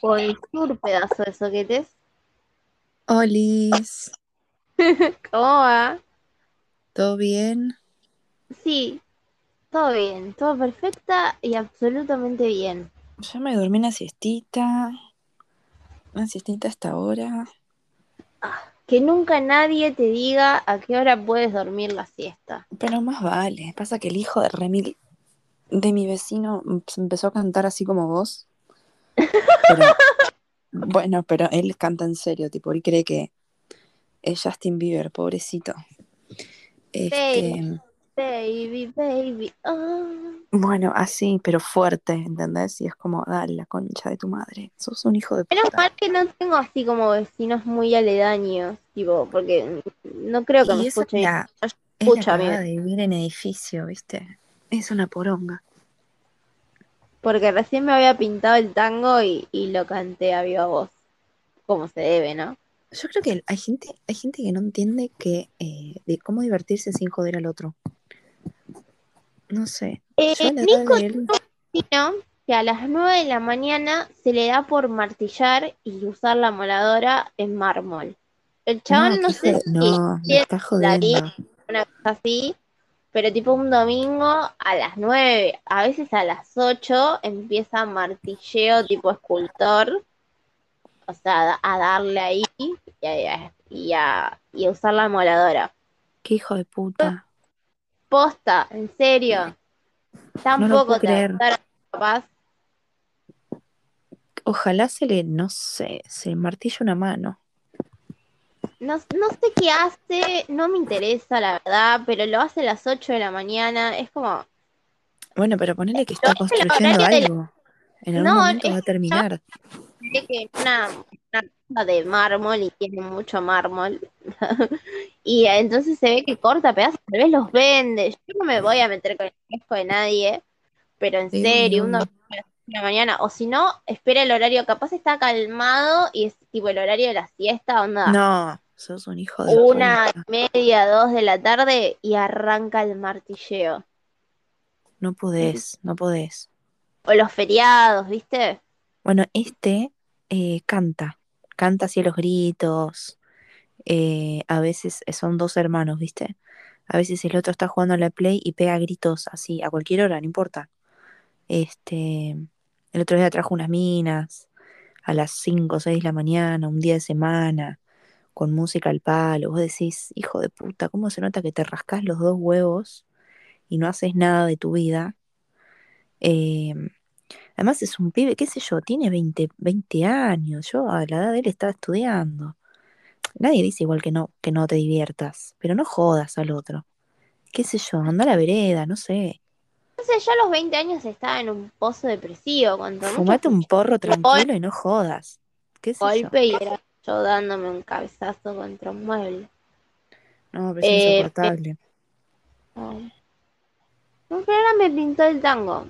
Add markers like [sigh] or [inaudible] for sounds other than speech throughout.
Bonjour, pedazo de soquetes. Olis, [laughs] ¿Cómo va? ¿todo bien? Sí, todo bien, todo perfecta y absolutamente bien. Ya me dormí una siestita, una siestita hasta ahora. Que nunca nadie te diga a qué hora puedes dormir la siesta. Pero más vale, pasa que el hijo de Remil, de mi vecino, empezó a cantar así como vos. Pero, bueno, pero él canta en serio, tipo, él cree que es Justin Bieber, pobrecito. Este, Baby, baby, oh. bueno, así, pero fuerte, ¿entendés? Y es como, dale, la concha de tu madre. Sos un hijo de Menos puta. mal que no tengo así como vecinos muy aledaños, tipo, porque no creo que me Y escuchen. la- No es la escucha de vivir en edificio, ¿viste? Es una poronga. Porque recién me había pintado el tango y, y lo canté a viva voz, como se debe, ¿no? Yo creo que hay gente, hay gente que no entiende que eh, de cómo divertirse sin joder al otro. No sé. Eh, Nico él, que a las 9 de la mañana se le da por martillar y usar la moladora en mármol. El chabón no, no, sé si no, me está jodiendo. una cosa así, pero tipo un domingo a las 9, a veces a las 8 empieza martilleo tipo escultor, o sea, a darle ahí y a, y a- y a usar la moladora. Qué hijo de puta. Posta, en serio. Tampoco puedo te capaz. Ojalá se le, no sé, se martille una mano. No, no sé qué hace, no me interesa la verdad, pero lo hace a las 8 de la mañana. Es como, Bueno, pero ponele que está construyendo la- algo. En algún No, momento es- va a terminar. que una, una de mármol y tiene mucho mármol. [laughs] y entonces se ve que corta pedazos, tal vez los vende. Yo no me voy a meter con el fresco de nadie, pero en Sí, serio, un obvio. domingo a las 8 de la mañana. O si no, espera el horario, capaz está calmado y es tipo el horario de la siesta, onda. No, sos un hijo de Una y media, dos de la tarde y arranca el martilleo. No podés, no podés. O los feriados, ¿viste? Bueno, este eh, canta, canta así a los gritos. eh, a veces son dos hermanos, ¿viste? A veces el otro está jugando a la play y pega gritos así a cualquier hora, no importa. Este, el otro día trajo unas minas a las 5 o 6 de la mañana, un día de semana, con música al palo. Vos decís, hijo de puta, ¿cómo se nota que te rascás los dos huevos y no haces nada de tu vida? Eh, además es un pibe, qué sé yo, tiene 20, 20 años. Yo a la edad de él estaba estudiando. Nadie dice igual que no, que no te diviertas, pero no jodas al otro. Qué sé yo, anda a la vereda, no sé. Entonces yo a los 20 años estaba en un pozo depresivo, cuando mucho Fumate un porro tranquilo y no jodas. ¿Qué sé yo? golpe y era yo dándome un cabezazo contra un mueble. No, pero es Eh, insoportable. No, No, pero ahora me pintó el tango.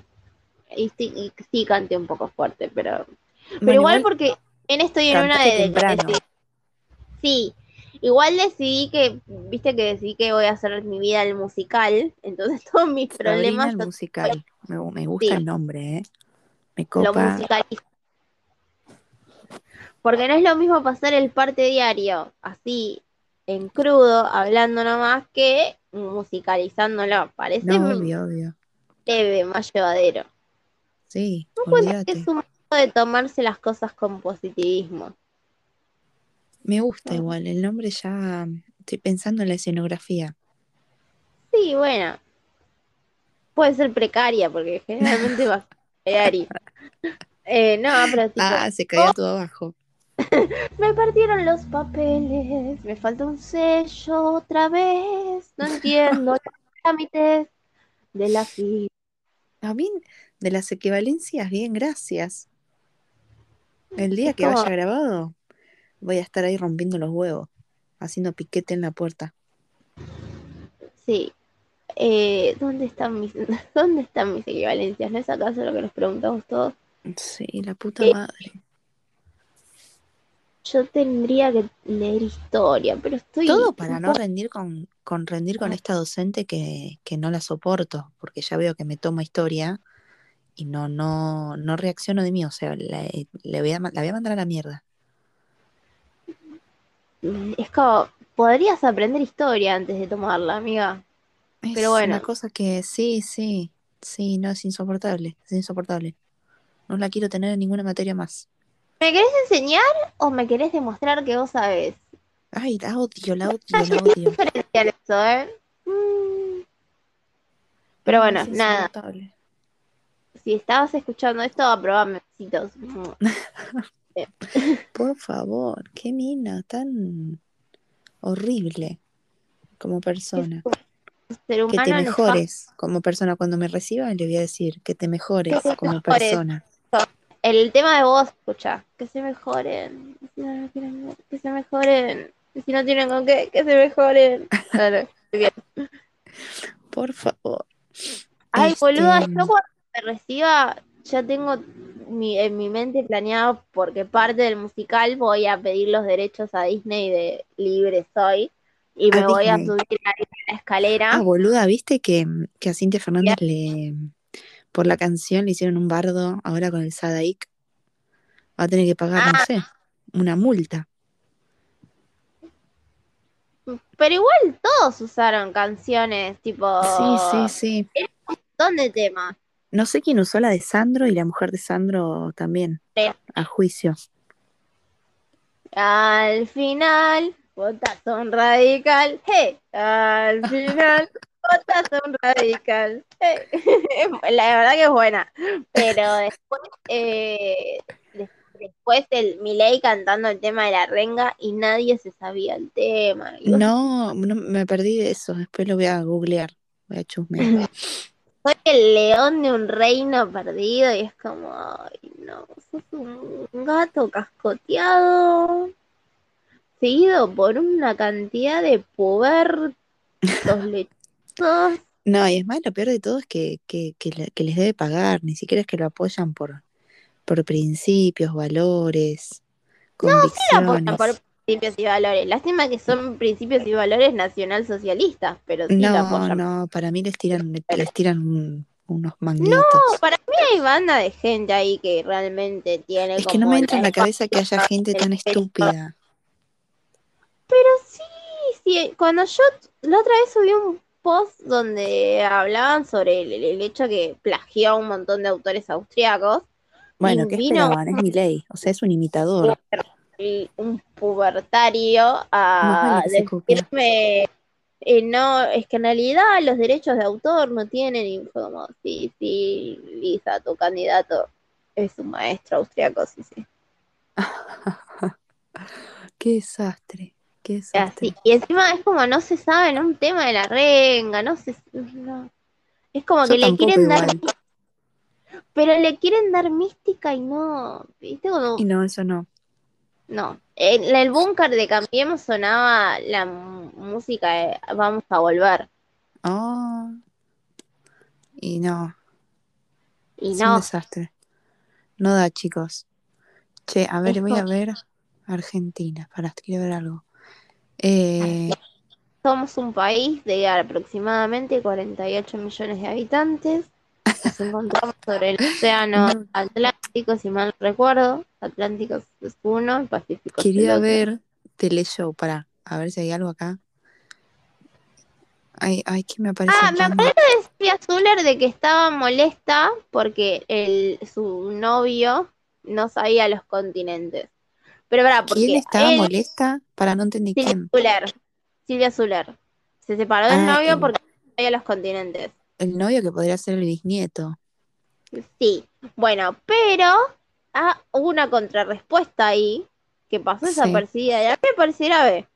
Y sí, y sí canté un poco fuerte, pero. Pero Bueno, igual, porque en estoy en una de, de- Sí, igual decidí que, viste que decidí que voy a hacer mi vida el musical, entonces [laughs] todos mis Sabrina problemas el musical. Me, me gusta Sí. el nombre, ¿eh? Me lo copa. musicalizo. Porque no es lo mismo pasar el parte diario así en crudo, hablando nomás, que musicalizándolo. Parece No, obvio, obvio. leve, más llevadero. Sí, Bueno, olvídate. es un modo de tomarse las cosas con positivismo. Me gusta Ah. igual. El nombre ya. Estoy pensando en la escenografía. Sí, bueno. Puede ser precaria, porque generalmente [laughs] va a ser. Eh, no, pero tipo, Ah, se caía todo abajo. [laughs] me partieron los papeles, me falta un sello otra vez, no entiendo [laughs] los trámites de la fila. A mí, de las equivalencias, bien, gracias. El día que vaya grabado, voy a estar ahí rompiendo los huevos, haciendo piquete en la puerta. Sí. Eh, ¿dónde están mis [laughs] dónde están mis equivalencias? ¿No es acaso lo que nos preguntamos todos? Sí, la puta Eh, madre. Yo tendría que leer historia, pero estoy Todo para no rendir con, con rendir con esta docente que, que no la soporto, porque ya veo que me toma historia y no, no, no reacciono de mí, o sea, la, le voy a, la voy a mandar a la mierda. Mm, Es como, podrías aprender historia antes de tomarla, amiga. Es Pero bueno. una cosa que sí, sí, sí, no, es insoportable, es insoportable. No la quiero tener en ninguna materia más. ¿Me querés enseñar o me querés demostrar que vos sabés? Ay, la odio, la odio, la odio. diferenciar eso, ¿eh? Mm. Pero No, bueno, es nada. Si estabas escuchando esto, aprobame besitos. [laughs] Por favor, qué mina tan horrible como persona. Ser Que te mejores como persona. Cuando me reciba le voy a decir que te mejores como persona. El tema de vos, escucha, que se mejoren. Si no, quieren que se mejoren. Si no tienen con qué, que se mejoren. Claro, [laughs] bien. Por favor. Ay, Este, boluda, yo cuando me reciba ya tengo mi, en mi mente planeado porque parte del musical voy a pedir los derechos a Disney de Libre Soy y me A voy a subir a la escalera. Ah, boluda, ¿viste que, que a Cintia Fernández le por la canción le hicieron un bardo ahora con el Sadaik? Va a tener que pagar, no Ah. sé, una multa. Pero igual todos usaron canciones tipo Sí, sí, sí. un montón de temas. No sé quién usó la de Sandro y la mujer de Sandro también. Sí. A juicio. Al final, votas un radical. Hey, al final, un radical. Hey. [laughs] La verdad que es buena. Pero después, eh, des- después el Milei cantando el tema de la renga y nadie se sabía el tema. No, no, me perdí de eso. Después lo voy a googlear. Voy a chusmear. [laughs] Soy el león de un reino perdido y es como, ay, no, sos un gato cascoteado, seguido por una cantidad de pubertos lechosos. No, y es más, lo peor de todo es que, que, que le- que les debe pagar. Ni siquiera es que lo apoyan por, por principios, valores, la apoyan convicciones. por principios y valores. Lástima que son principios y valores nacionalsocialistas, pero sí No, apoyan. no, para mí les tiran, les tiran un- unos manguitos. Para mí hay banda de gente ahí que realmente tiene es que no me entra en la cabeza que haya gente tan estúpida. Pero sí, sí, cuando yo la otra vez subí un post donde hablaban sobre el, el hecho que plagió a un montón de autores austriacos Bueno, ¿qué vino esperaban? Es mi ley. O sea, es un imitador. un pubertario a decirme eh, no, es que en realidad los derechos de autor no tienen y fue como, sí, sí, Lisa, tu candidato es un maestro austriaco, sí, sí. [laughs] Qué desastre. Qué. Así. Y encima es como no se sabe en un tema de la renga, no se no. Es como Yo que le quieren dar [laughs] pero le quieren dar mística y no, ¿viste? Como, Y no, eso no. no. En el búnker de Cambiemos sonaba la música de Vamos a volver. Oh. Y no, Y es un no, desastre. No da, chicos. Che, a ver, Es voy a ver Argentina. Para, quiero ver algo. Eh, somos un país de aproximadamente 48 millones de habitantes. Nos encontramos sobre el océano No. Atlántico, si mal recuerdo. Atlántico es uno, el Pacífico es el quería otro. ver Teleshow. Para, a ver si hay algo acá. Ay, ay, ¿qué me aparece? Ah, me acuerdo de Silvia Zuller de que estaba molesta porque el, su novio no sabía los continentes. Pero verdad, porque ¿Quién estaba él, molesta? Para, no entendí Silvia quién. Zuller, Silvia Zuller, se separó del Ah, novio el- porque no sabía los continentes. El novio que podría ser el bisnieto. Sí, bueno, pero ah, hubo una contrarrespuesta ahí que pasó Sí. desapercibida y a mí me pareció grave.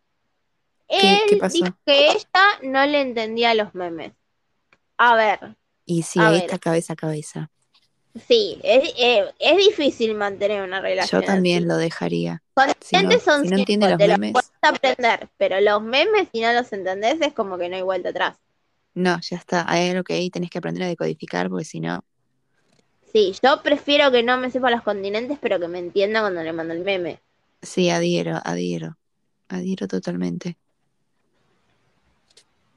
¿Qué- Él qué pasó? dijo que ella no le entendía los memes. A ver, Y sí, ahí ver. está cabeza a cabeza. Sí, es, eh, es difícil mantener una relación. Yo también así. lo dejaría. Si no, son si no entiende los te memes, aprender, pero los memes, si no los entendés, es como que no hay vuelta atrás. no, ya está. Hay algo que ahí tenés que aprender a decodificar porque si no, Sí, yo prefiero que no me sepa los continentes, pero que me entienda cuando le mando el meme. sí, adhiero, adhiero. Adhiero totalmente.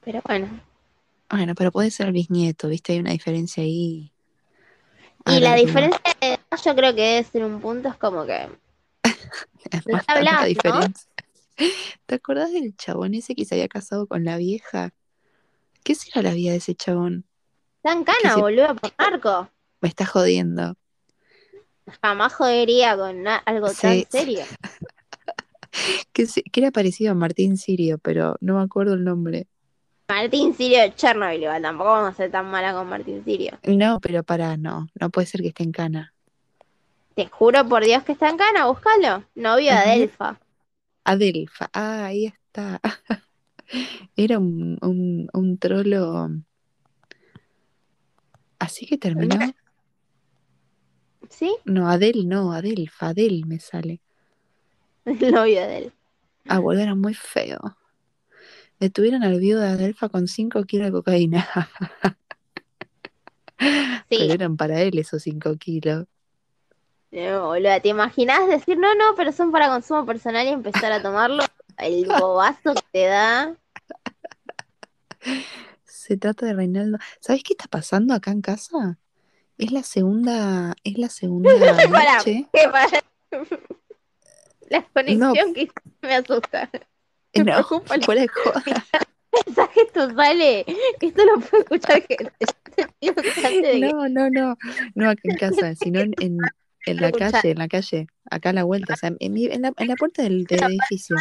Pero bueno, Bueno, pero puede ser el bisnieto, ¿viste? Hay una diferencia ahí. Y la diferencia de edad yo creo que debe ser un punto, es como que... [laughs] Es diferencia. [laughs] ¿Te acordás del chabón ese que se había casado con la vieja? ¿Qué será la vida de ese chabón? Tan ¿Qué cana, se- boludo, por narco. Me está jodiendo. Jamás jodería con algo tan serio. [laughs] Que, se- que era parecido a Martín Sirio, pero no me acuerdo el nombre. Martín Sirio de Chernobyl, igual, tampoco vamos a ser tan mala con Martín Sirio. No, pero para, no. No puede ser que esté en cana. Te juro por Dios que está en cana, búscalo. Novio de. Adelfa. Adelfa. Ah, ahí está. [laughs] Era un, un, un trolo. ¿Así que terminó? ¿Sí? No, Adel no, Adelfa, Adel me sale. [laughs] El novio de él. Ah, boludo, era muy feo. Detuvieron al viudo de Adelfa con 5 kilos de cocaína. [laughs] Sí, Pero eran para él esos 5 kilos. no, boluda, ¿te imaginas decir no, no, pero son para consumo personal y empezar a tomarlo? El [laughs] bobazo que te da. Se trata de Reinaldo. ¿Sabes qué está pasando acá en casa? Es la segunda, es la segunda [laughs] noche. ¿qué para? La conexión que me asusta. Eh, [laughs] No, fuera de joda. [laughs] mensaje esto sale. Esto lo puede escuchar gente. No, no, no. No acá en casa, sino en, en, en la calle, en la calle. Acá a la vuelta, o sea, en, mi- en la, en la puerta del, del edificio.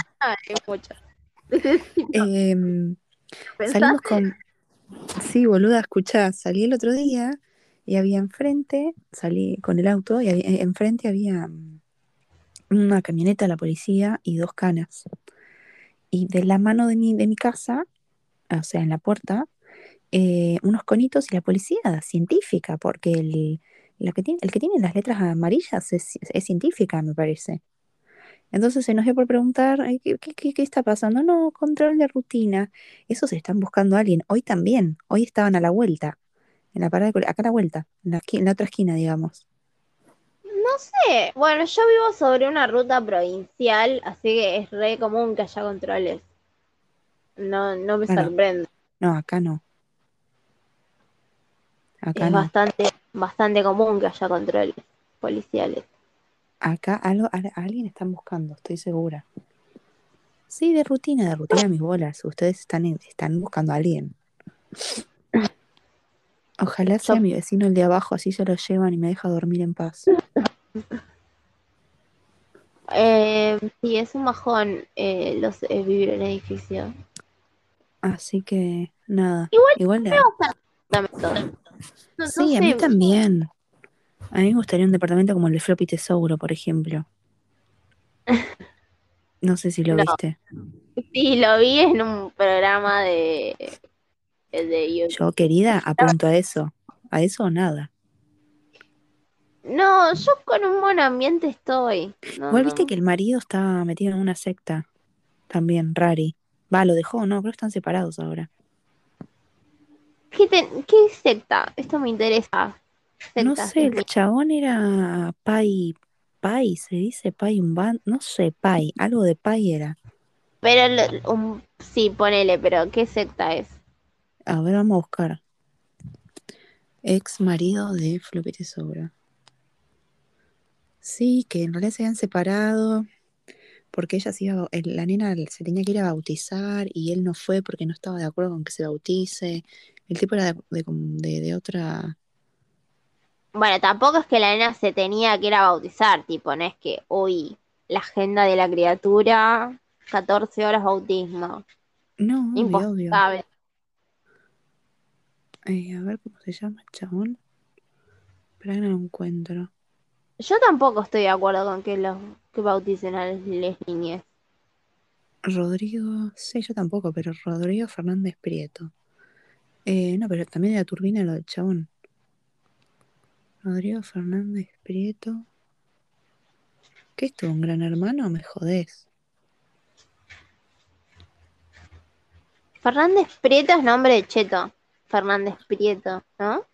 ¿Pensás? Salimos con. Sí, boluda, escuchá, salí el otro día y había enfrente, salí con el auto y había- eh, enfrente había mm, una camioneta de la policía y dos canas. Y de la mano de mi, de mi casa, o sea, en la puerta, eh, unos conitos y la policía científica, porque el, la que tiene, el que tiene las letras amarillas es, científica, me parece. Entonces se dio por preguntar, "Ay, ¿qué, qué- qué- está pasando? No, control de rutina. Esos están buscando a alguien. Hoy también. Hoy estaban a la vuelta. En la parada de acá a la vuelta. En la, en la otra esquina, digamos. No sé. Bueno, yo vivo sobre una ruta provincial, así que es re común que haya controles. No, no me sorprende. No, acá no. Acá es no. bastante, bastante común que haya controles policiales. Acá algo, a, a alguien están buscando, estoy segura. Sí, de rutina, de rutina mis bolas. Ustedes están, en- están buscando a alguien. Ojalá sea Yo- mi vecino el de abajo, así se lo llevan y me deja dormir en paz. Eh, sí, es un bajón eh, los, eh, vivir en edificio. Así que, nada. Igual. No- no Sí, a mí también. A mí me gustaría un departamento como el de Floppy Tesouro, por ejemplo. No sé si lo [laughs] No. viste. Sí, lo vi en un programa de, de YouTube. Yo, querida, apunto a eso. A eso o nada. No, yo con un buen ambiente estoy. No, Igual no. viste que el marido está metido en una secta. También, Rari. Va, lo dejó, no, creo que están separados ahora. ¿Qué, te- qué secta? Esto me interesa. No sé, el chabón era Pai. Pai, se dice Pai un ban. No sé, Pai. Algo de Pai era. Pero lo- un- sí, ponele, pero ¿qué secta es? A ver, vamos a buscar. Ex marido de Floppy Tesouro. Sí, que en realidad se habían separado porque ella se iba, la nena se tenía que ir a bautizar y él no fue porque no estaba de acuerdo con que se bautice. El tipo era de, de- de- de otra... Bueno, tampoco es que la nena se tenía que ir a bautizar, tipo, no es que, uy, la agenda de la criatura, 14 horas bautismo. No, obvio, obvio. Eh, a ver cómo se llama el chabón. Pero no lo encuentro. Yo tampoco estoy de acuerdo con que los que bauticen a las niñas. Rodrigo, sí, yo tampoco, pero Rodrigo Fernández Prieto. Eh, no, pero también era turbina lo del chabón. Rodrigo Fernández Prieto. ¿Qué es esto? ¿Un gran hermano? Me jodés. Fernández Prieto es nombre de Cheto. Fernández Prieto, ¿no?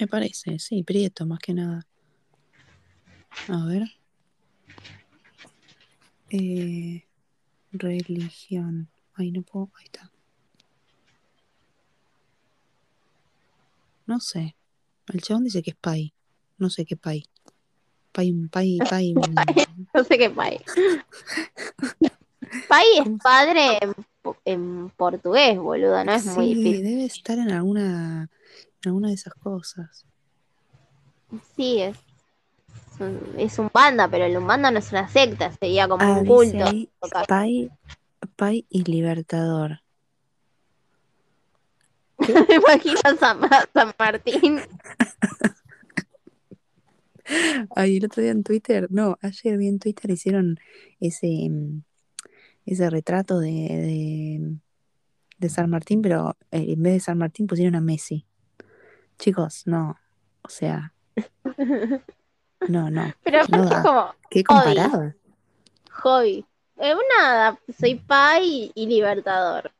Me parece, sí, Prieto más que nada. A ver. Eh, religión. Ay, no puedo. Ahí está. No sé. El chabón dice que es Pai. No sé qué Pai. Pai, Pai, Pai. [laughs] No sé qué pai. Pai es ¿Cómo se- padre en, po- en portugués, boludo, no es muy Sí, difícil. debe estar en alguna, en alguna de esas cosas. Sí, es un, es un banda, pero el Umbanda no es una secta, sería como Ah, un culto. ahí Pai, Pai y Libertador. [laughs] Me imagino a San, a San Martín. [laughs] Ay, el otro día en Twitter, no, ayer vi en Twitter hicieron ese, mm, ese retrato de, de, de San Martín, pero eh, en vez de San Martín pusieron a Messi. Chicos, no, o sea, [laughs] no, no, Pero no aparte es da. como ¿Qué comparada? hobby. Eh, nada, soy pai y libertador.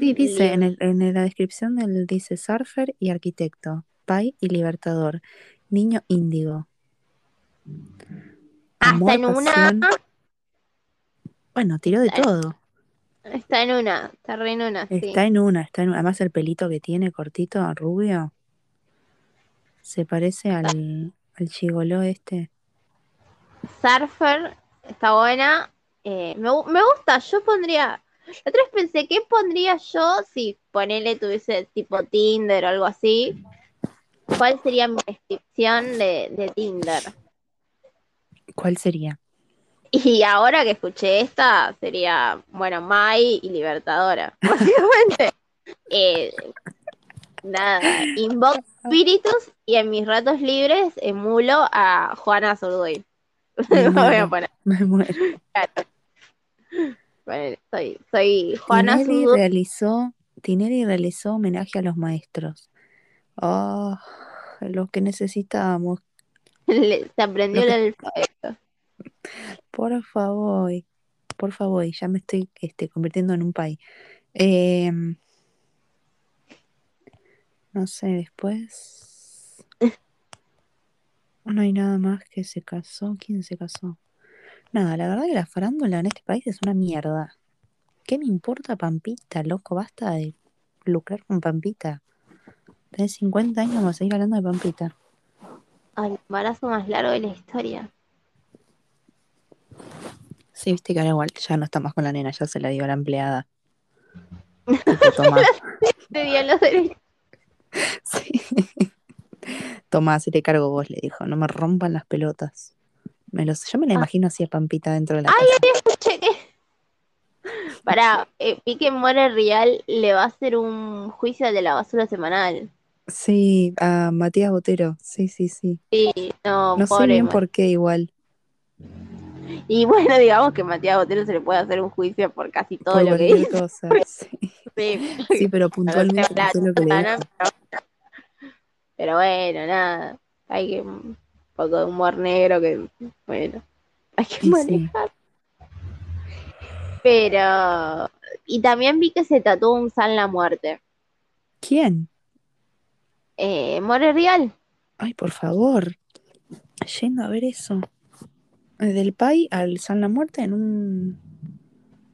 Sí, [laughs] dice en, el, en la descripción del dice surfer y arquitecto, pai y libertador, niño índigo. Hasta Amor, en una. Bueno, tiró de todo. está en una, está re en una, sí. Está en una, está en una. Además el pelito que tiene cortito, rubio, se parece al, al chigoló este. Surfer, está buena. Eh, me, me gusta, yo pondría. La otra vez pensé, ¿qué pondría yo si ponele tuviese tipo Tinder o algo así? ¿Cuál sería mi descripción de, de Tinder? ¿Cuál sería? Y ahora que escuché esta, sería, bueno, Mai y Libertadora. [laughs] Básicamente. Eh, nada, invoco espíritus y en mis ratos libres emulo a Juana Zurduy. [laughs] Me voy a muero. poner. Me muero. Bueno, soy, soy Juana Tinelli Zurduy. realizó, Tinelli realizó homenaje a los maestros. Oh, lo que necesitábamos. Le- se aprendió el alfabeto. Por favor, por favor, ya me estoy este, convirtiendo en un país. Em, no sé, después. [laughs] No hay nada más que se casó. ¿Quién se casó? Nada, la verdad que la farándula en este país es una mierda. ¿Qué me importa Pampita, loco? Basta de lucrar con Pampita. Tenés 50 años, vamos a seguir hablando de Pampita. Al embarazo más largo de la historia. Sí, viste que ahora igual ya no está más con la nena, ya se la dio a la empleada. [laughs] [laughs] Te dio los derechos. [laughs] Sí. Tomá, se te cargo vos, le dijo. No me rompan las pelotas. Me los, yo me la Ah. imagino así a Pampita dentro de la Ay, casa. escuché que. Para, eh, vi que More Real le va a hacer un juicio de la basura semanal. Sí, a Matías Botero. Sí, sí, sí. Sí, no, No sé bien por qué igual. Y bueno, [laughs] digamos que Matías Botero se le puede hacer un juicio por casi todo por lo que cosa. [laughs] Sí, Sí, sí, pero puntualmente la no sé lo que le chana, dijo. pero, bueno, nada. Hay que un poco de humor negro que, bueno, hay que sí. manejar. Pero, y también vi que se tatuó un San la muerte. ¿Quién? Eh, More Real. Ay, por favor. Yendo a ver eso. Eh, Del Pai al San la Muerte en un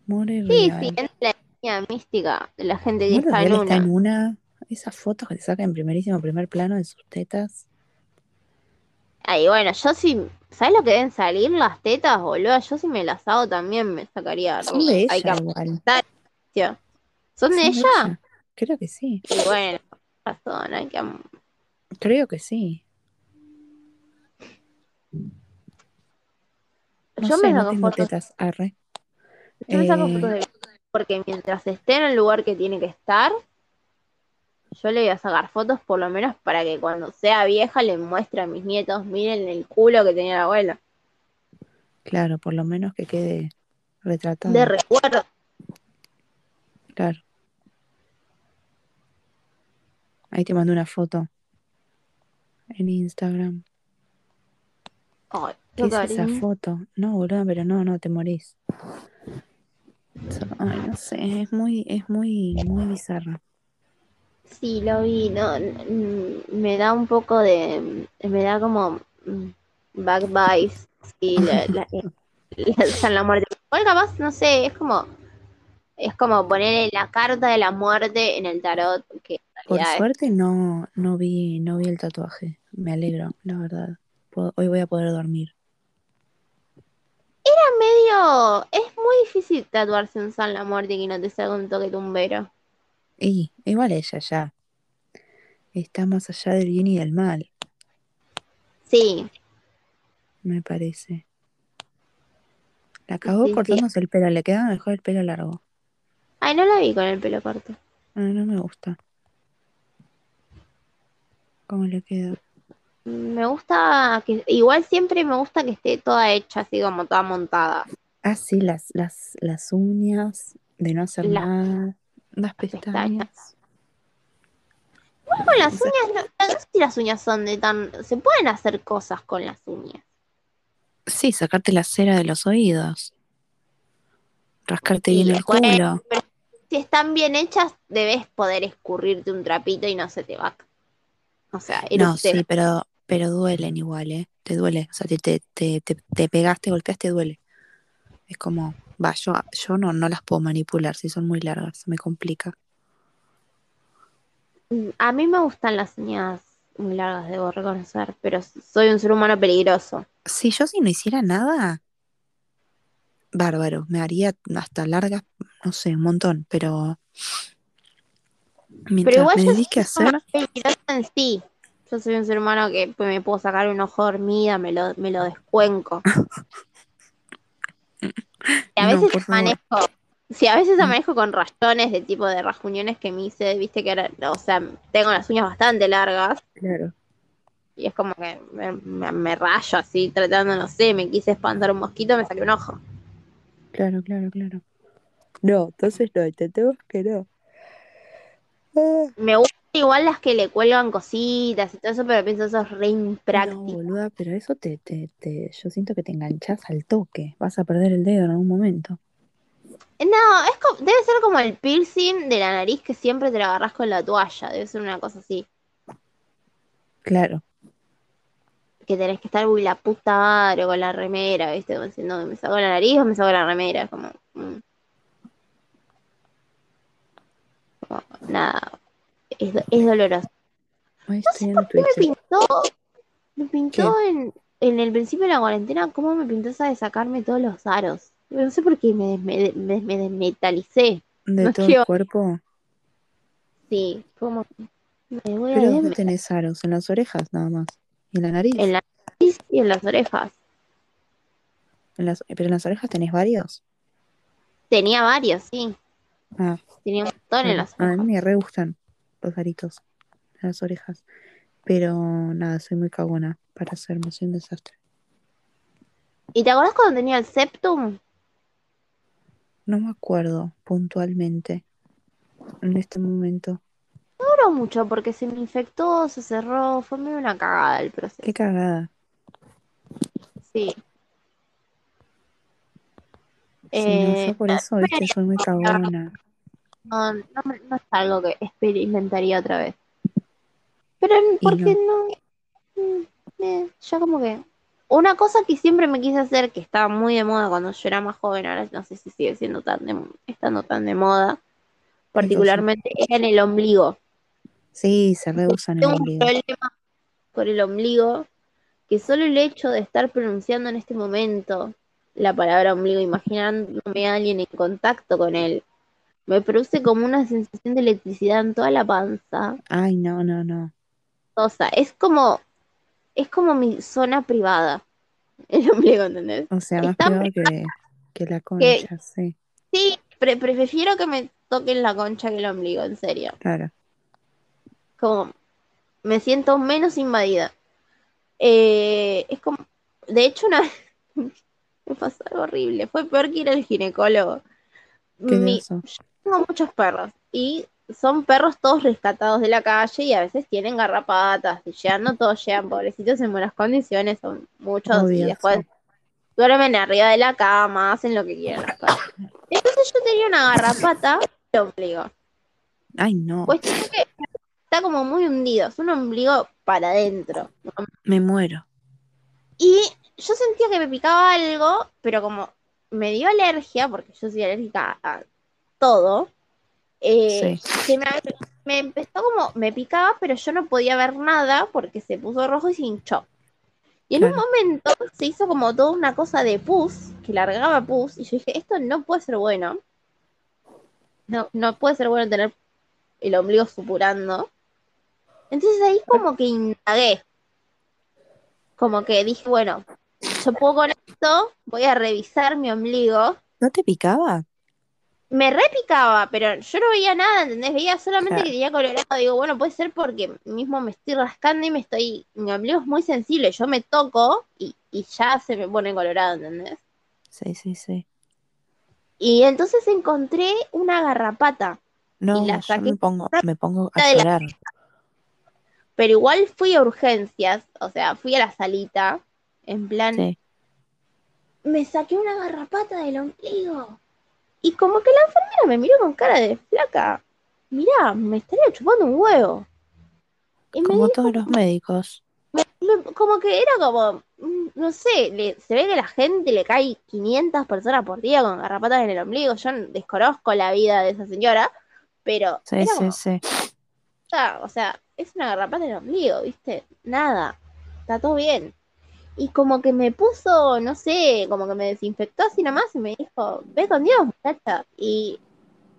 More Sí, Real. siguiendo la línea mística de la gente que está en Real está una. en una. Esas fotos que te saca en primerísimo primer plano de sus tetas. Ay, bueno, yo sí, ¿sabes lo que deben salir las tetas, boludo? Yo si me las hago también me sacaría. Son de Hay que ella igual. apreciar. ¿Son de ella? Creo que sí. Y bueno, razón, hay que Creo que sí. No Yo sé, me saco fotos, tetas. Arre. yo me saco Eh, fotos de porque mientras esté en el lugar que tiene que estar, yo le voy a sacar fotos por lo menos para que cuando sea vieja le muestre a mis nietos, miren el culo que tenía la abuela. Claro, por lo menos que quede retratado. De recuerdo. Claro. Ahí te mandé una foto. En Instagram. Ay, ¿Qué es esa foto? No, boludo, pero no, no, te morís. Ay, no sé, es muy, es muy, muy bizarra. Sí, lo vi, no, n- me da un poco de, me da como mm, back vibes, sí, la, la, la- [laughs] la- la muerte. Igual capaz, no sé, es como, Es como ponerle la carta de la muerte en el tarot, que Por es suerte no, no vi, no vi el tatuaje. Me alegro, la verdad. Puedo- Hoy voy a poder dormir. Medio. Es muy difícil tatuarse un San la muerte y que no te salga un toque tumbero. Y igual ella ya está más allá del bien y del mal, Sí, me parece. La acabó sí, sí. cortándose el pelo, le quedaba mejor el pelo largo. Ay, no la vi con el pelo corto. Ah, no me gusta. ¿Cómo le queda? Me gusta que. Igual siempre me gusta que esté toda hecha, así como toda montada. Ah, sí, las, las, las uñas de no hacer La- nada. Las pestañas. pestañas. Con las O sea- uñas, no, no sé si las uñas son de tan. Se pueden hacer cosas con las uñas. Sí, sacarte la cera de los oídos. Rascarte Sí, bien el culo. pero si están bien hechas, debes poder escurrirte un trapito y no se te va. O sea, No, sí, pero, pero duelen igual, ¿eh? Te duele. O sea, te, te, te, te, te pegaste, golpeaste, duele. Es como, va, yo, yo no, no las puedo manipular si son muy largas, me complica. A mí me gustan las uñas muy largas, debo reconocer, pero soy un ser humano peligroso. Si yo si no hiciera nada, bárbaro, me haría hasta largas, no sé, un montón, pero mientras igual me yo a soy hacer, peligrosa en sí. Yo soy un ser humano que pues, me puedo sacar un ojo dormida, me lo, me lo descuenco. [laughs] Y a veces manejo, sí, a veces amanezco con rayones de tipo de rasguñones que me hice, viste que ahora, o sea, tengo las uñas bastante largas claro, y es como que me, me- me rayo así, tratando, no sé, me quise espantar un mosquito, me saqué un ojo. claro, claro, claro. No, entonces no, intentemos que no. Ah. Me gustan igual las que le cuelgan cositas y todo eso, pero pienso eso es re No, impráctico. boluda, pero eso te, te, te, yo siento que te enganchas al toque. Vas a perder el dedo en algún momento. No, es co- debe ser como el piercing de la nariz que siempre te lo agarras con la toalla. Debe ser una cosa así. Claro, Que tenés que estar, uy, la puta madre con la remera, ¿viste? Como diciendo, ¿me saco la nariz o me saco la remera? Es como, mm. Como, nada. Es, es doloroso. ¿Qué me pintó? Me pintó en, en el principio de la cuarentena, ¿cómo me pintó esa de sacarme todos los aros? No sé por qué me, me, me, me desmetalicé. De No todo el cuerpo. Sí, como me voy a Pero ¿dónde desme- tenés aros? En las orejas nada más. ¿Y en la nariz? en la nariz y en las orejas. En las- pero en las orejas tenés varios. Tenía varios, sí. Ah, Tenía un montón en las a mí orejas. me re gustan los aritos en las orejas. Pero nada, soy muy cagona para hacerme, soy un desastre. ¿Y te acordás cuando tenía el septum? No me acuerdo puntualmente en este momento. No duró mucho porque se me infectó, se cerró, fue medio una cagada el proceso. Qué cagada. Sí. Sí, no, Eh, yo por eso, viste, soy muy cagona. No, no, no es algo que experimentaría otra vez. Pero porque no, mm, eh, ya como que una cosa que siempre me quise hacer, que estaba muy de moda cuando yo era más joven, ahora no sé si sigue siendo tan de, estando tan de moda, particularmente era en el ombligo. Sí, se rehusan el Tengo un ombligo. problema por el ombligo, que solo el hecho de estar pronunciando en este momento la palabra ombligo, imaginándome a alguien en contacto con él, me produce como una sensación de electricidad en toda la panza. Ay, no, no, no. O sea, es como, es como mi zona privada, [laughs] el ombligo, ¿entendés? O sea, más privado que, que la concha, sí, Sí, pre- prefiero que me toquen la concha que el ombligo, en serio. claro. como me siento menos invadida. Eh, es como, de hecho, una vez [laughs] me pasó algo horrible. Fue peor que ir al ginecólogo. ¿Qué Mi- pasó? Tengo muchos perros y son perros todos rescatados de la calle y a veces tienen garrapatas. Y llegan, no todos llegan, pobrecitos, en buenas condiciones, son muchos y después sí. duermen arriba de la cama, hacen lo que quieran. Entonces yo tenía una garrapata de ombligo. Ay, no, Cuestión que está como muy hundido, es un ombligo para adentro. me muero. Y yo sentía que me picaba algo, pero como me dio alergia, porque yo soy alérgica a todo, eh, Sí. se me, me empezó como, me picaba, pero yo no podía ver nada porque se puso rojo y se hinchó. Y en un momento se hizo como toda una cosa de pus, que largaba pus, y yo dije, esto no puede ser bueno. No, no puede ser bueno tener el ombligo supurando. Entonces ahí como que indagué. Como que dije, bueno, yo puedo con esto, voy a revisar mi ombligo. ¿No te picaba? Me repicaba, pero yo no veía nada, ¿entendés? Veía solamente Claro. que tenía colorado. Digo, bueno, puede ser porque mismo me estoy rascando y me estoy. Mi ombligo es muy sensible. Yo me toco y, y ya se me pone colorado, ¿entendés? Sí, sí, sí. Y entonces encontré una garrapata. No, la yo saqué me pongo, me pongo a la- llorar. Pero igual fui a urgencias, o sea, fui a la salita, en plan, Sí. me saqué una garrapata del ombligo. Y como que la enfermera me miró con cara de flaca. Mirá, me estaría chupando un huevo. Y me Como dijo, todos los médicos. me- como que era como, mm, no sé, le- se ve que la gente le cae 500 personas por día con garrapatas en el ombligo. Yo desconozco la vida de esa señora, pero Sí, era sí, como, sí. "Ah, o sea, es una garrapata en el ombligo, ¿viste? Nada, está todo bien. Y como que me puso, no sé, como que me desinfectó así nomás y me dijo, ve con Dios, muchacha. Y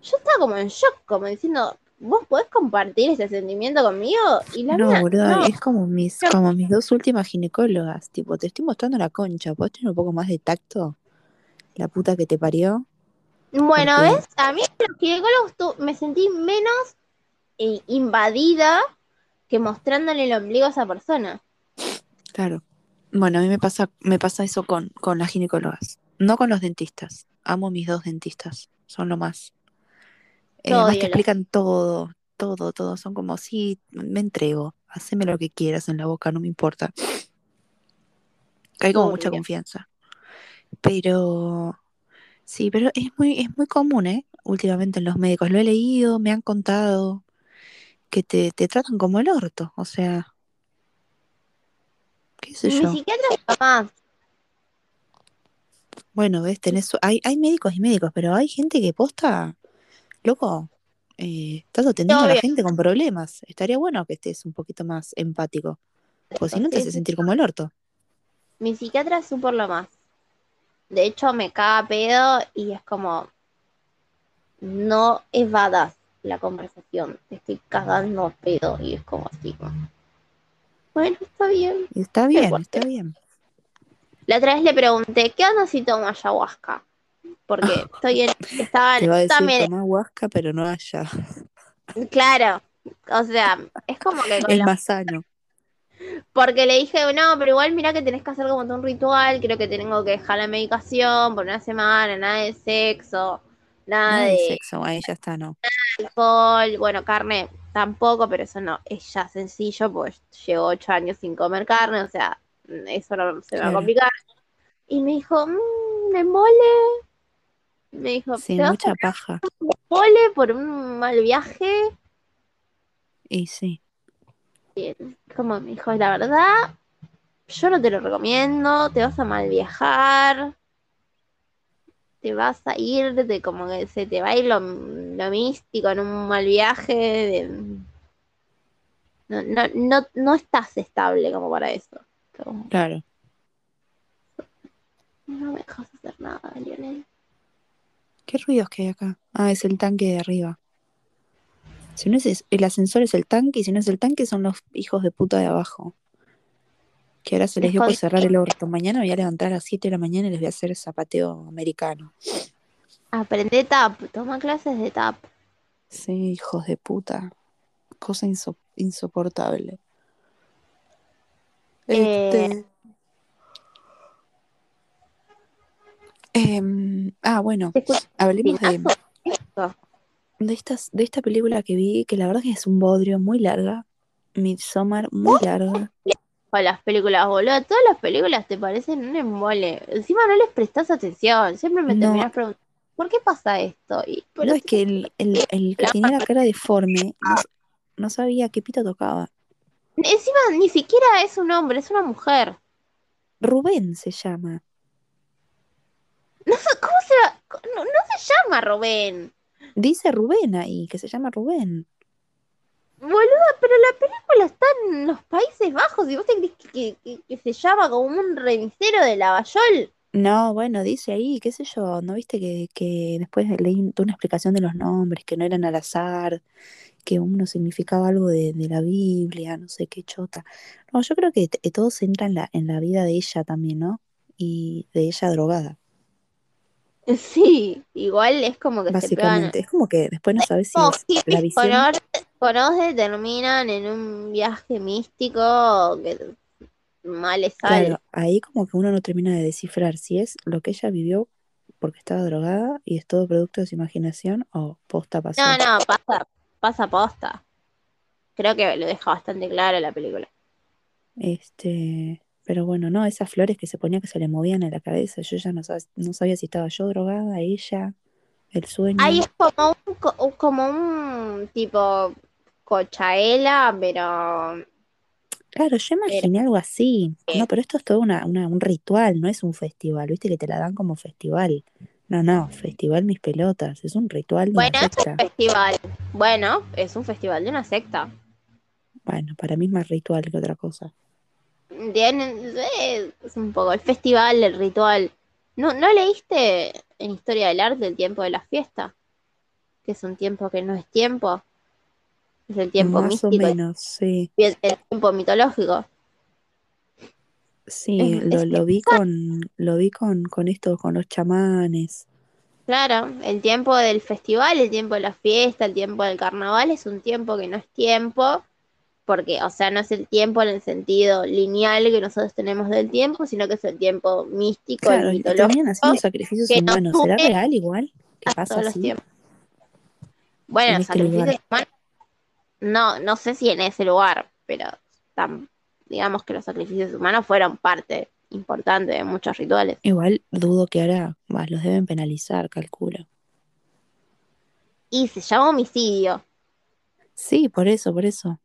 yo estaba como en shock, como diciendo, ¿vos podés compartir ese sentimiento conmigo? Y la No, mina, boludo, no, es como mis, no. como mis dos últimas ginecólogas. Tipo, te estoy mostrando la concha. ¿Podés tener un poco más de tacto? La puta que te parió. Bueno, Porque- ¿ves? A mí los ginecólogos tu- me sentí menos eh, invadida que mostrándole el ombligo a esa persona. Claro. Bueno, a mí me pasa, me pasa eso con, con las ginecólogas. No con los dentistas. Amo mis dos dentistas. Son lo más. Eh, además te explican todo, todo, todo. Son como, sí, me entrego. Haceme lo que quieras en la boca, no me importa. Hay como mucha confianza. Pero sí, pero es muy, es muy común, ¿eh? Últimamente en los médicos. Lo he leído, me han contado que te, te tratan como el orto. O sea, qué sé Mi yo. psiquiatra jamás. Bueno, ves, tenés, hay, hay médicos y médicos, pero hay gente que posta, loco, eh, estás atendiendo a la gente con problemas. Estaría bueno que estés un poquito más empático. Pues si no te hace sentir como el orto. Mi psiquiatra es súper lo más. De hecho, me caga pedo y es como, no evadas la conversación. Te estoy cagando pedo y es como así. Bueno, está bien. Está bien, está bien. La otra vez le pregunté, ¿qué onda si tomo ayahuasca? Porque estoy en, estaba, [laughs] Te va a decir también, tomá huasca, pero no allá. claro, o sea, es como que con Es la- más sano. porque le dije, no, pero igual mira que tenés que hacer como todo un ritual, creo que tengo que dejar la medicación por una semana, nada de sexo, nada Nada de de sexo, ahí ya está, no. alcohol, bueno, carne tampoco, pero eso no, es ya sencillo, pues llevo ocho años sin comer carne, o sea, eso no se va a complicar. Y me dijo, mmm, me mole. Me dijo, Sí, ¿te vas mucha paja. mole por un mal viaje? Y sí, Como me dijo, la verdad, yo no te lo recomiendo, te vas a mal viajar, te vas a ir, de como que se te va a ir lo, lo místico en un mal viaje. de- no, no, no, no estás estable como para eso. Como, claro. no me dejas hacer nada, Lionel. ¿Qué ruidos que hay acá? Ah, es el tanque de arriba. Si no es- el ascensor es el tanque, y si no es el tanque son los hijos de puta de abajo. Que ahora se les dio por cerrar el orto. Mañana me voy a levantar a las 7 de la mañana y les voy a hacer zapateo americano. Aprende tap, toma clases de tap. Sí, hijos de puta. Cosa inso- insoportable. Eh, Este. Em, ah, bueno, ¿Te escuchas hablemos de, de, estas, de esta película que vi, que la verdad que es un bodrio muy larga. Midsommar, muy larga. Con las películas, boludo. Todas las películas te parecen un embole. Encima no les prestas atención. Siempre me No. terminas preguntando, ¿por qué pasa esto? Y, pero No, es que el, el, el que tenía la cara deforme no, no sabía qué pito tocaba. Encima ni siquiera es un hombre, es una mujer. Rubén se llama. No ¿cómo se va? No, no se llama Rubén. Dice Rubén ahí, que se llama Rubén. Boluda, pero la película está en los Países Bajos y vos te crees que, que- se llama como un remisero de Lavallol. No, bueno, dice ahí, qué sé yo, ¿no viste que, que después leí un- una explicación de los nombres, que no eran al azar, que uno significaba algo de, de la Biblia, no sé qué chota. No, yo creo que t- todo se entra en la, en la vida de ella también, ¿no? Y de ella drogada, [laughs] Sí, igual es como que se pegan. básicamente. Es como que después no sabes si es la visión. Con Orde terminan en un viaje místico que mal les sale. Claro, ahí como que uno no termina de descifrar si es lo que ella vivió porque estaba drogada y es todo producto de su imaginación o posta pasó. No, no, pasa, pasa posta. Creo que lo deja bastante claro la película. Este, pero bueno, no, esas flores que se ponía que se le movían en la cabeza, yo ya no, sab- no sabía si estaba yo drogada, ella, el sueño. Ahí es como un, como un tipo cochaela, pero Claro, yo imaginé algo así. No, pero esto es todo una, una- un ritual, no es un festival, viste que te la dan como festival. No, no, festival mis pelotas, es un ritual de bueno, una es un secta. festival. Bueno, es un festival de una secta. Bueno, para mí es más ritual que otra cosa. Tienen- eh, es un poco el festival, el ritual. ¿No, ¿No leíste en Historia del Arte el tiempo de la fiesta? Que es un tiempo que no es tiempo. Es el tiempo Más o místico, menos, sí. es el tiempo mitológico. Sí, Es- lo, es lo vi con, lo vi con, con esto, con los chamanes. Claro, el tiempo del festival, el tiempo de la fiesta, el tiempo del carnaval es un tiempo que no es tiempo, porque, o sea, no es el tiempo en el sentido lineal que nosotros tenemos del tiempo, sino que es el tiempo místico, Claro, el mitológico, terminan haciendo sacrificios humanos. ¿Será real igual que a pasa todos los así? tiempos. Bueno, en este sacrificios humanos, no, no sé si en ese lugar, pero tam- digamos que los sacrificios humanos fueron parte importante de muchos rituales. Igual dudo que ahora bah, los deben penalizar, calculo. Y se llama homicidio, Sí, por eso, por eso.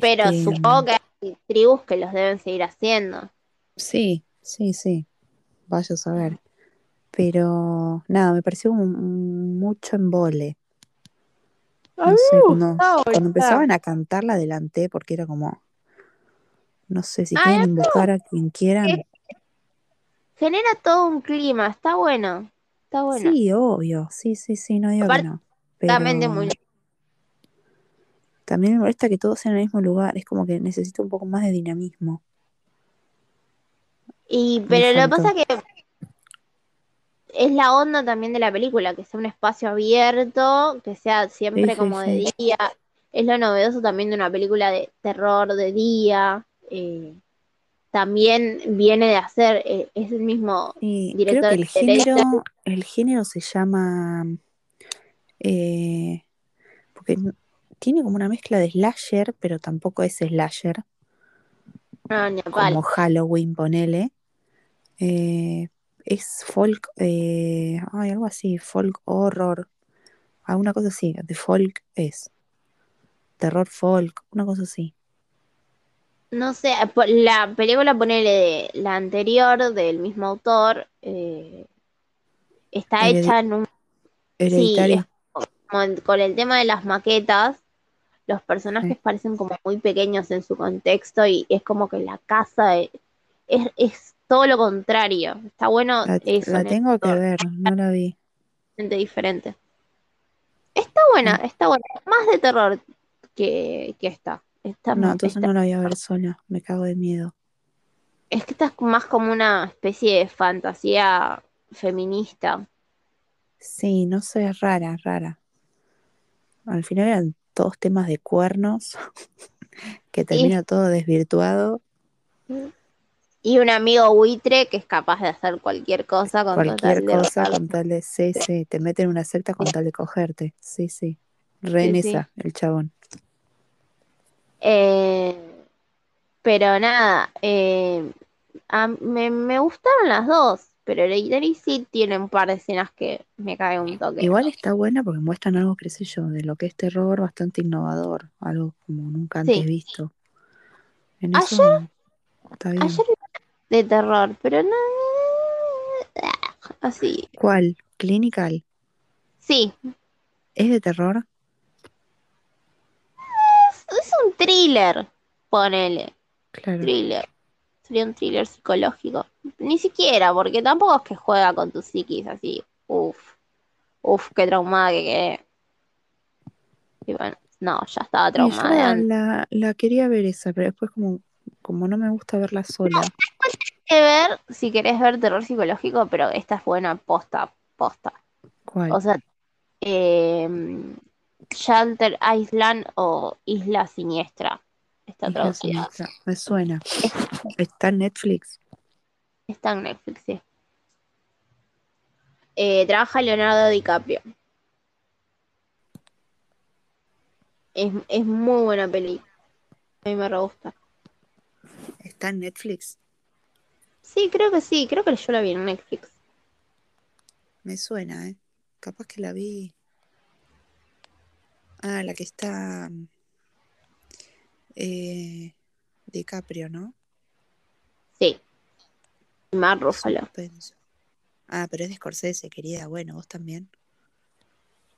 pero Este, supongo que hay tribus que los deben seguir haciendo. sí, sí, sí. Vaya a saber. Pero nada, me pareció un- mucho embole. No sé, cuando, cuando empezaban a cantar la adelanté porque era como, no sé, si Ah, quieren invocar a quien quieran. Genera todo un clima, está bueno, está bueno. Sí, obvio, sí, sí, sí, no digo que Aparte, no. Realmente Pero muy también me molesta que todos sean en el mismo lugar, es como que necesito un poco más de dinamismo. Y pero lo que pasa que es la onda también de la película, que sea un espacio abierto, que sea siempre Sí, sí, como de sí. día. Es lo novedoso también de una película de terror de día. eh, también viene de hacer, eh, es el mismo Sí, creo director que el género, el género se llama, eh, porque tiene como una mezcla de slasher, pero tampoco es slasher, No, ni a palo. como Halloween, ponele. Eh, es folk, eh, ay, algo así, folk horror, alguna cosa así, de folk es, terror folk, una cosa así. No sé, la película, ponele de la anterior, del mismo autor, eh, está hecha en un... Sí, como con el tema de las maquetas, los personajes Sí. parecen como muy pequeños en su contexto y es como que la casa es, es todo lo contrario. Está bueno La, eso, la el tengo que ver, no la vi. totalmente diferente. Está buena, Mm. está buena. Más de terror que, que esta. Esta No, entonces esta- no la voy a ver sola, me cago de miedo. es que esta es más como una especie de fantasía feminista. Sí, no sé, es rara, rara. Al final eran todos temas de cuernos, [laughs] que termina todo desvirtuado. Y un amigo buitre que es capaz de hacer cualquier cosa con Cualquier de cosa robar. con tal de, sí, sí, te meten en una secta con tal de cogerte. Sí, sí. Re en Sí, esa, el chabón. Eh, pero nada, eh, a- me, me gustaron las dos, pero Hereditary sí tiene un par de escenas que me caen un toque. Igual está buena porque muestran algo, qué sé yo, de lo que es terror bastante innovador, algo como nunca antes visto. En Ayer- eso. Ayer de terror, pero no. Así. ¿Cuál? Clinical. Sí, ¿Es de terror? Es un thriller, ponele. Claro. Thriller. Sería un thriller psicológico. Ni siquiera, porque tampoco es que juega con tu psiquis así. Uf. Uf, qué traumada que quedé. Y bueno, no, ya estaba traumada. la, la quería ver esa, pero después como, como no me gusta verla sola. que ver si querés ver terror psicológico, pero esta es buena posta, posta. ¿Cuál? O sea, eh, Shelter Island o Isla Siniestra. Está Isla traducida. Siniestra. Me suena. Está en Netflix. Está en Netflix, sí. Eh, trabaja Leonardo DiCaprio. Es, es muy buena peli. A mí me re gusta. Está en Netflix. Sí, creo que sí. Creo que yo la vi en Netflix. Me suena, ¿eh? Capaz que la vi. Ah, la que está. Eh, DiCaprio, ¿no? Sí. Mar Ruffalo. Ah, pero es de Scorsese, querida. Bueno, vos también.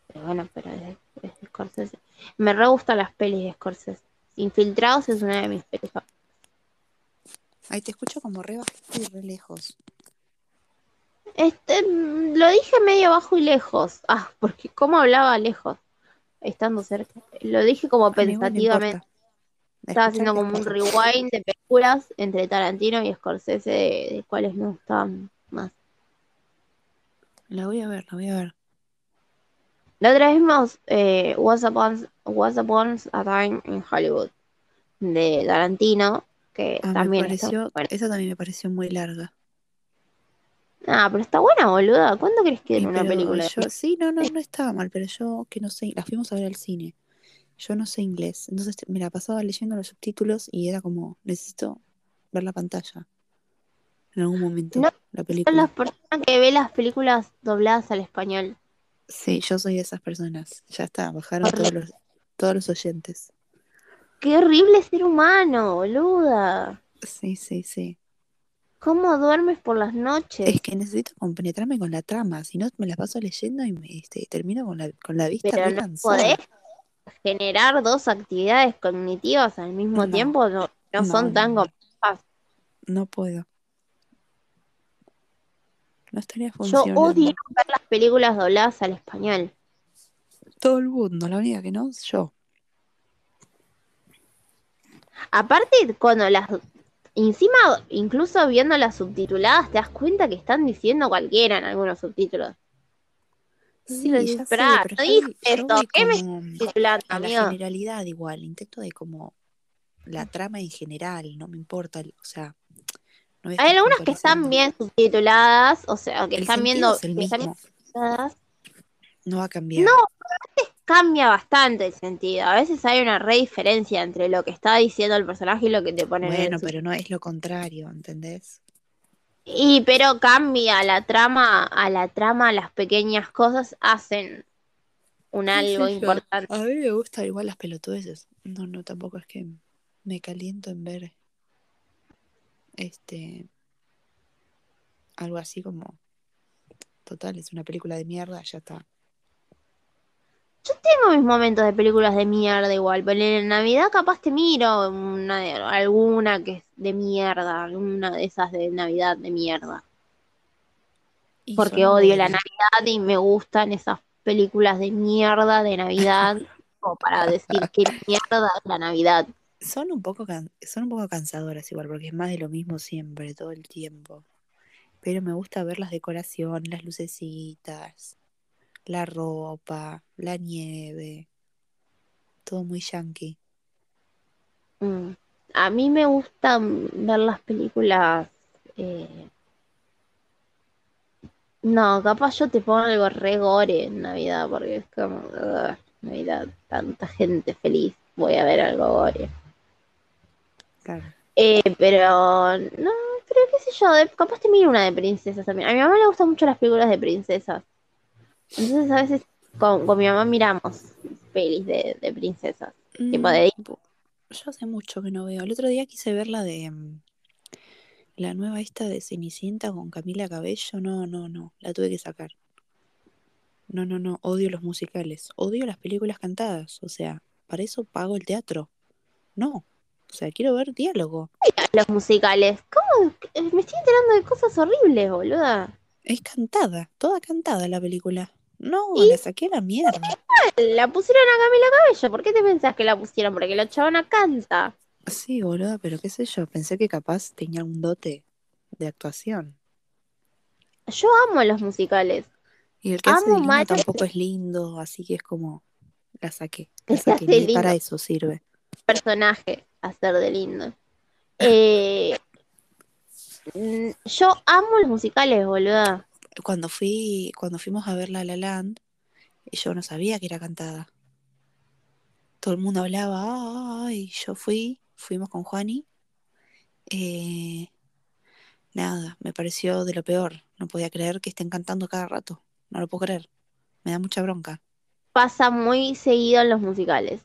Pero bueno, pero es, es de Scorsese. Me re gustan las pelis de Scorsese. Infiltrados es una de mis pelis. favoritas. Ay, te escucho como re bajito y re lejos. Este, mm, lo dije medio bajo y lejos. Ah, porque cómo hablaba lejos, estando cerca. Lo dije como pensativamente. Estaba haciendo como un rewind de películas entre Tarantino y Scorsese de, de cuáles me gustaban más. La voy a ver, la voy a ver. La otra vez vimos eh, Once, Upon, Once Upon a Time in Hollywood de Tarantino, que Ah, también pareció, buena. esa también me pareció muy larga. Ah, pero está buena, boluda. ¿Cuánto crees que dure una película? yo, sí, no, no, no estaba mal, pero yo que no sé, la fuimos a ver al cine. Yo no sé inglés, entonces me la pasaba leyendo los subtítulos y era como, necesito ver la pantalla en algún momento, No, la Son película. las personas que ven las películas dobladas al español. Sí, yo soy de esas personas. Ya está, bajaron todos los, todos los oyentes. Qué horrible ser humano, boluda. Sí, sí, sí. ¿Cómo duermes por las noches? Es que necesito compenetrarme con la trama, si no me la paso leyendo y me, este, termino con la, con la vista Pero no cansada. podés generar dos actividades cognitivas al mismo No, tiempo, no, no no, son tan complejas. No puedo. No estaría Yo funcionando. odio ver las películas dobladas al español. Todo el mundo, la única que no, yo. Aparte, cuando las. Encima, incluso viendo las subtituladas, te das cuenta que están diciendo cualquiera en algunos subtítulos. Sí, ya sé, "Esperá, pero no yo, dije yo esto, voy ¿qué me titulando, a la amigo? generalidad igual, intento de como la trama en general, no me importa, o sea, no Hay algunas que están bien subtituladas, o sea, que El están viendo, es el que mismo, no va a cambiar. No, cambia bastante el sentido. A veces hay una re diferencia entre lo que está diciendo el personaje y lo que te ponen en Bueno, sub- pero no es lo contrario, ¿entendés? Y pero cambia la trama, a la trama las pequeñas cosas hacen un ¿Qué algo importante. A mí me gustan igual las pelotudeces. No, no, tampoco es que me caliento en ver este algo así como total, es una película de mierda, ya está. Yo tengo mis momentos de películas de mierda igual, pero en Navidad capaz te miro una alguna que es de mierda, alguna de esas de Navidad de mierda. Y Porque odio la. Navidad y me gustan esas películas de mierda de Navidad, como para decir que mierda es la Navidad. Son un poco can- son un poco cansadoras igual, porque es más de lo mismo siempre, todo el tiempo. Pero me gusta ver las decoraciones, las lucecitas, la ropa, la nieve. Todo muy yankee. Mm. A mí me gusta ver las películas. eh, No, capaz yo te pongo algo re gore en Navidad, porque es como. ugh, Navidad, tanta gente feliz. Voy a ver algo gore. Claro. Eh, pero. No, pero qué sé yo, de- capaz te miro una de princesas también. A mi mamá le gustan mucho las películas de princesas. Entonces a veces con, con mi mamá miramos pelis de, de princesas. Tipo Mm, de bu- yo hace mucho que no veo. El otro día quise ver la de mm, la nueva esta de Cenicienta con Camila Cabello. No, no, no. La tuve que sacar. No, no, no, odio los musicales, odio las películas cantadas, o sea, para eso pago el teatro. No, o sea, quiero ver diálogo. Los musicales. ¿Cómo? Me estoy enterando de cosas horribles, boluda. Es cantada, toda cantada la película. No, ¿Y? la saqué a la mierda. La pusieron a Camila Cabello. ¿Por qué te pensás que la pusieron? Porque la chabona canta. Sí, boluda, pero qué sé yo, pensé que capaz tenía un dote de actuación. Yo amo los musicales. Y el que hace de Amo mal- tampoco es lindo, así que es como, la saqué. La saqué, hace ni lindo. para eso sirve. personaje hacer de lindo. Eh, [laughs] mm, yo amo los musicales, boluda. Cuando fui, cuando fuimos a ver La La Land, yo no sabía que era cantada. Todo el mundo hablaba, ay, yo fui, fuimos con Juani. Eh, nada, me pareció de lo peor. No podía creer que estén cantando cada rato. No lo puedo creer. Me da mucha bronca. Pasa muy seguido en los musicales.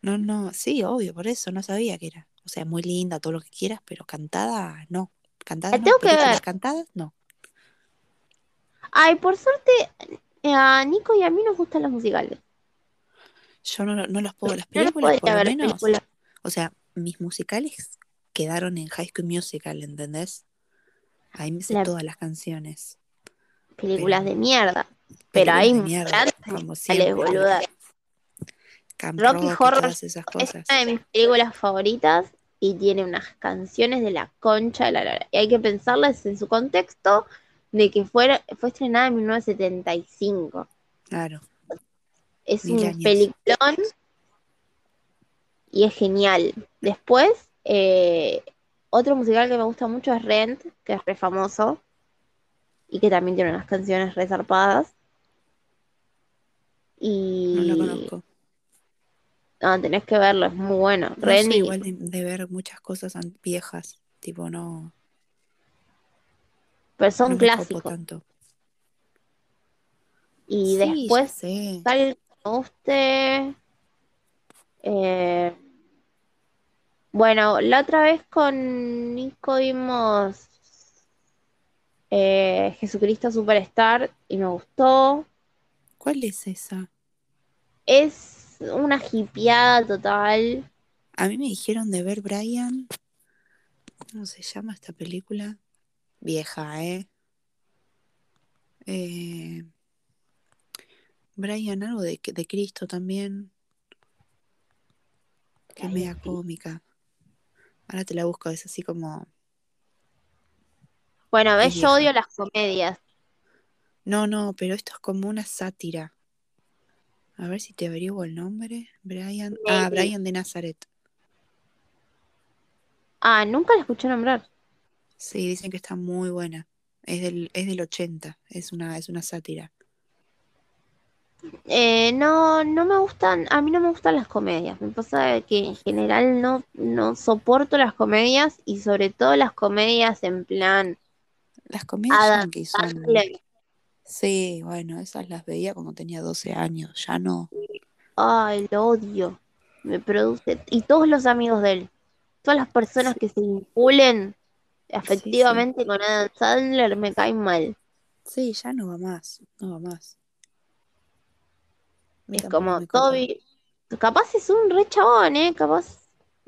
No, no, sí, obvio, por eso no sabía que era. O sea, muy linda, todo lo que quieras, pero cantada, no. Cantada no, tengo que ver. cantadas, no. Ay, por suerte, eh, a Nico y a mí nos gustan los musicales. Yo no, no los puedo, las No películas por podría lo menos. O sea, mis musicales quedaron en High School Musical, ¿entendés? Ahí me sé La- todas las canciones. películas Pero- de mierda. Pero hay musicales, boluda. Camp Rocky Rock Horror todas esas Es una de mis películas favoritas y tiene unas canciones de la concha de la lora. Y hay que pensarlas en su contexto de que fuera, fue estrenada en 1975. Claro. Es Mil un años. peliculón y es genial. Después, eh, otro musical que me gusta mucho es Rent, que es re famoso y que también tiene unas canciones resarpadas. Y No lo conozco. no, tenés que verlo, es muy bueno. No Rent soy y- igual de, de ver muchas cosas viejas. Tipo, no, pero son no clásicos. tanto. Y Sí, después me guste. eh, bueno, la otra vez con Nico vimos eh, Jesucristo Superstar y me gustó. ¿Cuál es esa? Es una hipeada total. A mí me dijeron de ver Brian. ¿Cómo se llama esta película? Vieja, ¿eh? Eh, Brian, algo de, de Cristo también. Que es media cómica. Ahora te la busco, es así como. Bueno, Es ves, yo odio las comedias. No, no, pero esto es como una sátira. A ver si te averiguo el nombre. Brian. Ah. Brian de Nazaret. Ah, nunca la escuché nombrar. Sí, dicen que está muy buena. Es del, es del 80. Es una, es una sátira. Eh, no, no me gustan, a mí no me gustan las comedias. Me pasa que en general no, no soporto las comedias y sobre todo las comedias en plan Las comedias Adam yankee son. Sí, bueno, esas las veía cuando tenía 12 años. Ya no. Ay, lo odio. Me produce. Y todos los amigos de él, todas las personas que se vinculen afectivamente con Adam Sandler me caen mal. Sí, ya no va más. No va más. Es como. Toby. Capaz es un re chabón, ¿eh? Capaz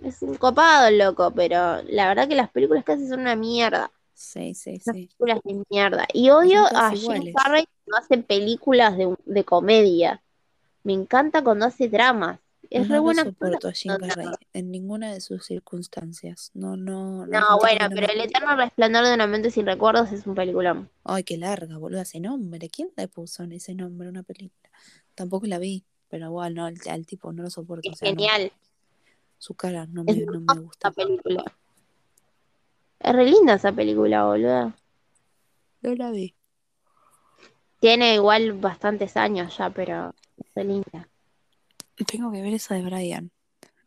es un copado loco, pero la verdad que las películas que hace son una mierda. Sí, sí, sí. películas de mierda. Y odio a Jim. Carrey cuando hace películas de, de comedia. Me encanta cuando hace dramas. Es re No lo buena actor soporto a Jim Carrey en ninguna de sus circunstancias. No, no, no No, bueno, no pero El eterno resplandor de una mente sin recuerdos es un peliculón. Ay, qué larga, boludo, ese nombre. ¿Quién le puso en ese nombre una película? Tampoco la vi, pero igual, no, al, al tipo no lo soporto. Es o sea, no, genial su cara no Es me, no me esa gusta. película. Es re linda esa película, boludo. No la vi. Tiene igual bastantes años ya, pero es re linda. Tengo que ver esa de Brian.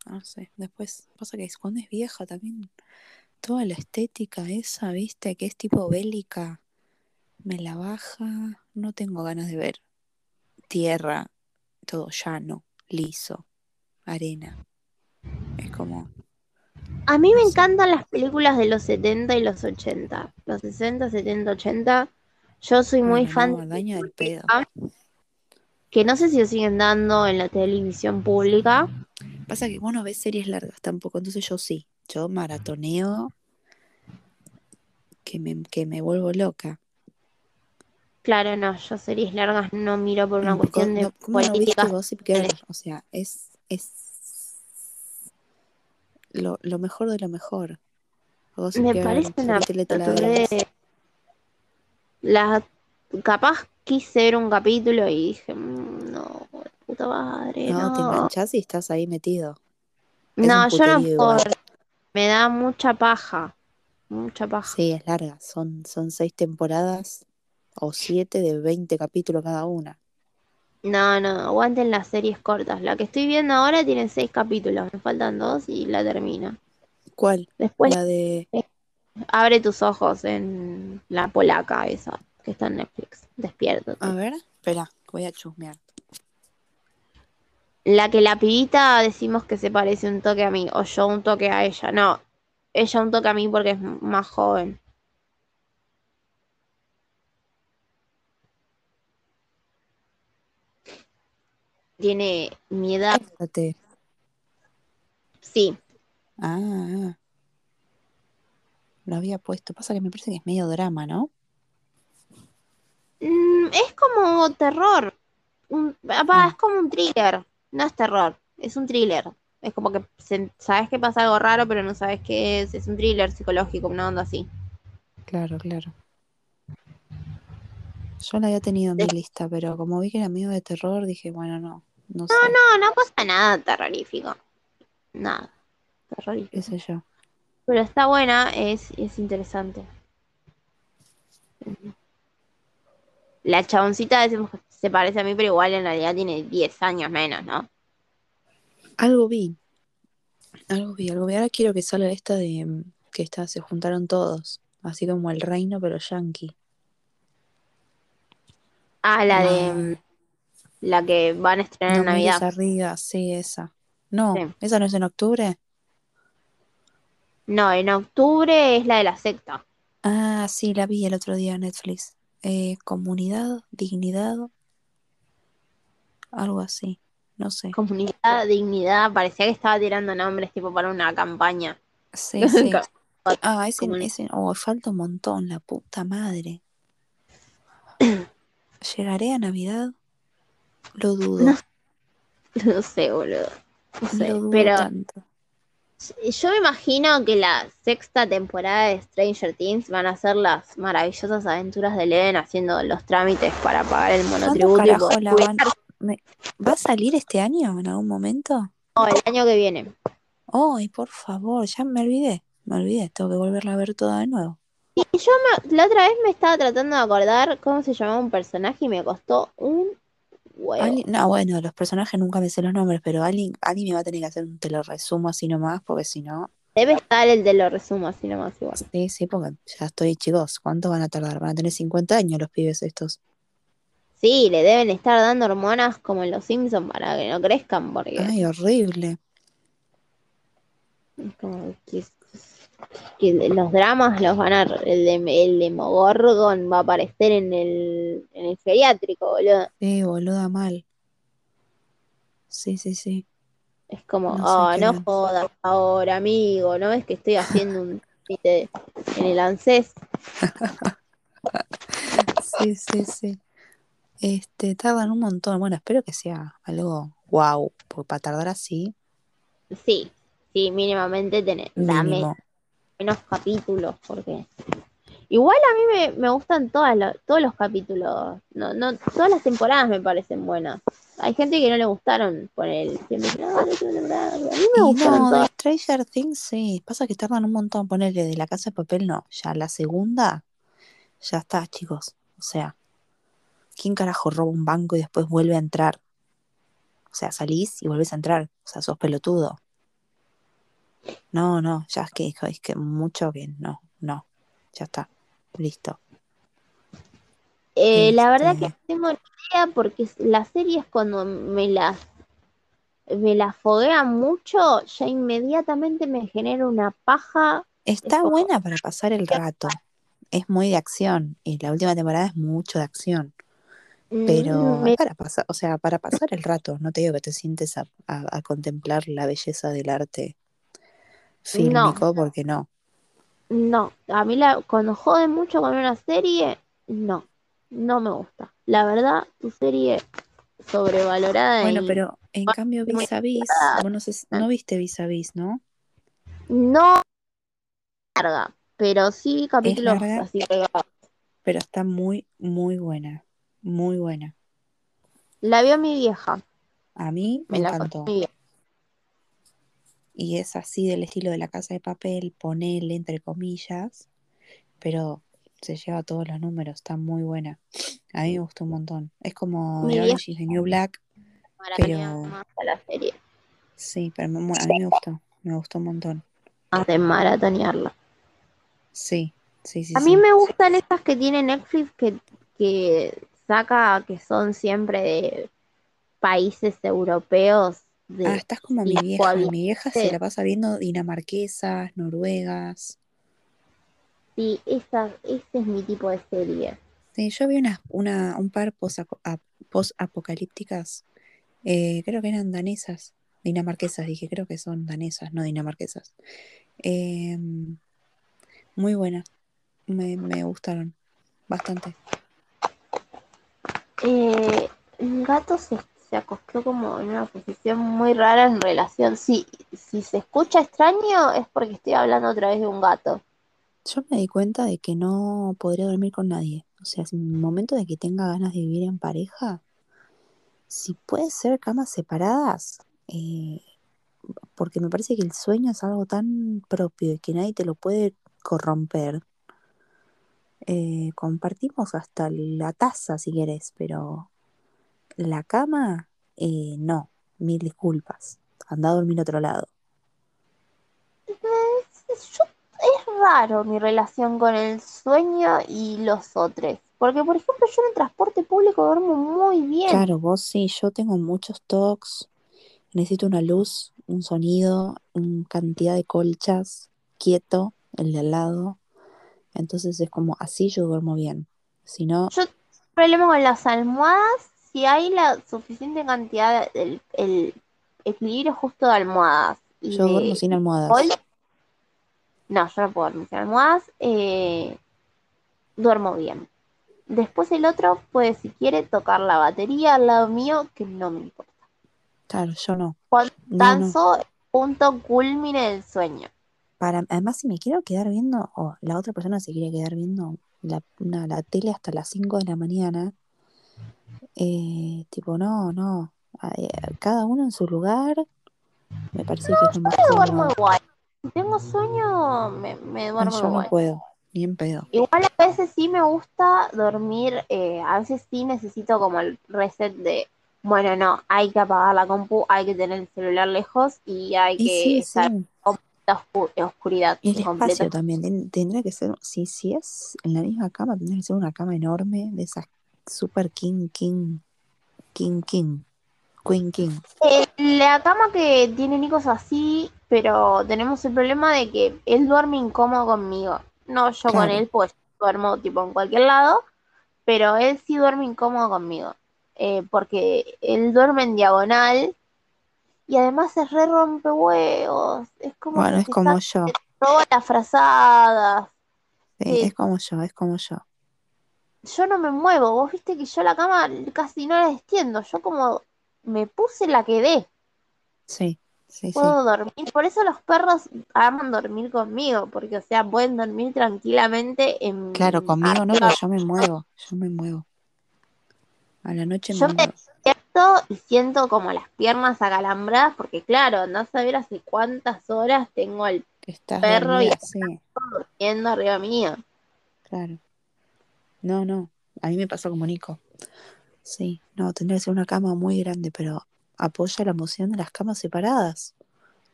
No sé, después pasa que cuando es vieja también, toda la estética esa, viste, que es tipo bélica, me la baja. No tengo ganas de ver tierra, todo llano, liso, arena. Es como, A mí me No encantan las películas de los 70 y los 80. Los 60, 70, 80. Yo soy muy bueno, fan no, de daña del pedo. Que no sé si lo siguen dando en la televisión pública. Pasa que vos no ves series largas tampoco, entonces yo sí. Yo maratoneo que me, que me vuelvo loca. Claro, no, yo series largas no miro por una cuestión de no, ¿Cómo no política. Girl? O sea, es, es lo, lo mejor de lo mejor. Gossip Me Girl, parece una. La, capaz quise ver un capítulo y dije, "Mm, no, puta madre, No, te no. enganchás y estás ahí metido. Es No, yo no puedo. Me da mucha paja. Mucha paja. Sí, es larga. Son, son seis temporadas o siete de 20 capítulos cada una. No, no, aguanten las series cortas. La que estoy viendo ahora tiene seis capítulos. Me faltan dos y la termino. ¿Cuál? Después La de... abre tus ojos en la polaca esa que está en Netflix. Despiértate. A ver, espera, voy a chusmear. La que la pibita decimos que se parece un toque a mí, o yo un toque a ella. No, ella un toque a mí porque es más joven. Tiene mi edad, sí. Ah, lo había puesto. Pasa que me parece que es medio drama, ¿no? Mm, es como terror. Un- Ah. es como un thriller. No es terror, es un thriller. Es como que se- sabes que pasa algo raro, pero no sabes qué es. Es un thriller psicológico, una onda así. Claro, claro. Yo la había tenido en mi lista, pero como vi que era medio de terror, dije, bueno, no, no sé, No, no pasa nada terrorífico. Nada. Terrorífico. qué sé yo. Pero está buena, es, es interesante. La chaboncita decimos que se parece a mí, pero igual en realidad tiene 10 años menos, ¿no? Algo vi, algo vi, algo vi. Ahora quiero que salga esta de mm, que está, se juntaron todos, así como el reino, pero yankee. Ah, la de Ah. mm, la que van a estrenar en No Navidad. arriba, sí, esa. No, Sí. esa no es en octubre. No, en octubre es la de la secta. Ah, sí, la vi el otro día en Netflix. Eh, comunidad, dignidad, algo así, no sé. Comunidad, dignidad, parecía que estaba tirando nombres tipo para una campaña. Sí, [laughs] sí. Ah, ese, oh, falta un montón, la puta madre. [clears throat] ¿Llegaré a Navidad? Lo dudo, No [laughs] No sé, boludo. No sé. lo dudo Pero tanto. yo me imagino que la sexta temporada de Stranger Things van a ser las maravillosas aventuras de Eleven haciendo los trámites para pagar el ¿Cuándo monotributo y carajo la van? Me- ¿Va a salir este año en algún momento? el año que viene. Ay, por favor, ya me olvidé, me olvidé, tengo que volverla a ver toda de nuevo. Y yo me- la otra vez me estaba tratando de acordar cómo se llamaba un personaje y me costó un huevo. Ali- no, bueno, los personajes nunca me sé los nombres, pero Ali, Ali me va a tener que hacer un te lo resumo así nomás, porque si no, Debe estar el de lo resumo así nomás igual. sí, sí, porque ya estoy, chicos, ¿cuánto van a tardar? Van a tener 50 años los pibes estos. Sí, le deben estar dando hormonas como en los Simpsons para que no crezcan, porque Ay, horrible. es como que, que los dramas los van a... El, de, el Demogorgon va a aparecer en el, en el geriátrico, boludo. Sí, boluda mal. Sí, sí, sí. Es como, No oh, no jodas ahora, amigo, ¿no ves que estoy haciendo un en el ANSES? [laughs] Sí, sí, sí. Este, tardan un montón. Bueno, espero que sea algo wow, porque para tardar así, Sí, sí, mínimamente tener, dame menos capítulos, porque igual a mí me, me gustan todas lo- todos los capítulos, no, no, todas las temporadas me parecen buenas. Hay gente que no le gustaron por siempre dicen, "Ah, la última temporada". A mí me Y gustaron no, de todas. Stranger Things sí. Pasa que tardan un montón. Ponerle de la casa de papel, no. Ya la segunda, ya está, chicos. O sea, ¿quién carajo roba un banco y después vuelve a entrar? O sea, salís y volvés a entrar. O sea, sos pelotudo. No, no, ya es que, es que mucho que no, no. Ya está. Listo. Eh, la verdad que Este- no tengo ni idea porque las series cuando me las me las foguean mucho, ya inmediatamente me genera una paja. Está buena para pasar el rato. Es muy de acción. Y la última temporada es mucho de acción. Pero Mm, me- para pasar, o sea, para pasar el rato, no te digo que te sientes a, a- a contemplar la belleza del arte no, fílmico, porque no. no. A mí la, cuando jode mucho con una serie, no, no me gusta. La verdad, tu serie sobrevalorada Bueno, y pero en cambio Vis a Vis, vos no, sé no viste Vis a Vis, ¿no? no larga, pero sí capítulos larga, así pegados. pero está muy, muy buena, muy buena. La vio mi vieja, A mí me me la contó encantó. Y es así del estilo de la casa de papel, ponele entre comillas, pero se lleva todos los números, está muy buena. A mí me gustó un montón. Es como The Orange is the New Black, pero la serie, sí, pero a mí me gustó, me gustó un montón. más de maratonearla. Sí, sí, sí, A mí sí. me gustan estas que tiene Netflix que, que saca, que son siempre de países europeos, Ah, de estás como mi vieja. Mi vieja se la pasa viendo dinamarquesas, noruegas. Sí, esa, ese es mi tipo de serie. Sí, yo vi una, una, un par post-apocalípticas, eh, creo que eran danesas, dinamarquesas, dije, creo que son danesas, no dinamarquesas. Eh, muy buenas, me, me gustaron bastante. Eh, un gato se, se acostó como en una posición muy rara en relación. Si, si se escucha extraño es porque estoy hablando otra vez de un gato. Yo me di cuenta de que no podría dormir con nadie. O sea, en el momento de que tenga ganas de vivir en pareja, si puede ser camas separadas, eh, porque me parece que el sueño es algo tan propio y que nadie te lo puede corromper. Eh, compartimos hasta la taza si querés, pero la cama, eh, no. Mil disculpas. Anda a dormir a otro lado. Es, yo- es raro mi relación con el sueño y los otros. Porque, por ejemplo, yo en el transporte público duermo muy bien. Claro, vos sí, yo tengo muchos tocs. Necesito una luz, un sonido, una cantidad de colchas, quieto, el de al lado. Entonces es como así yo duermo bien. Si no, Yo tengo un problema con las almohadas. Si hay la suficiente cantidad, el, el equilibrio justo de almohadas y yo duermo de sin almohadas. No, yo no puedo dormir sin almohadas. eh, duermo bien. Después el otro puede, si quiere, tocar la batería al lado mío, que no me importa. Claro, yo no. Cuando No, no. canso, punto culmine del sueño. Para, además, si me quiero quedar viendo, o la otra persona se quiere quedar viendo la, una- la tele hasta las 5 de la mañana, eh, tipo, no, no. eh, cada uno en su lugar, me parece que es más Yo duermo igual. Si tengo sueño, me, me duermo yo no puedo, ni en pedo. Igual a veces sí me gusta dormir, eh, a veces sí necesito como el reset de, bueno, no, hay que apagar la compu, hay que tener el celular lejos y hay Y que sí, estar sí. Completa oscu- oscuridad Y el completa. espacio también, ten- tendría que ser, si, si es en la misma cama, tendría que ser una cama enorme, de esas super king, king, king, king, queen, king. Eh, la cama que tiene Nico es así, pero tenemos el problema de que él duerme incómodo conmigo. No yo con él, pues duermo tipo en cualquier lado, pero él sí duerme incómodo conmigo. Eh, porque él duerme en diagonal y además es re rompehuevos. Es como Bueno, es como yo, todas las frazadas. sí, Sí. es como yo, es como yo. Yo no me muevo. Vos viste que yo la cama casi no la extiendo. Yo como me puse, la quedé. Sí, sí, sí. Puedo dormir. Por eso los perros aman dormir conmigo. Porque, o sea, pueden dormir tranquilamente en Claro, conmigo no, porque yo me muevo, yo me muevo. A la noche Yo me me y siento como las piernas acalambradas. Porque, claro, andás a ver hace cuántas horas tengo al Estás perro y dormida, sí, durmiendo arriba mío. claro. No, no, a mí me pasó como Nico. Sí, no, tendría que ser una cama muy grande, pero apoya la emoción de las camas separadas.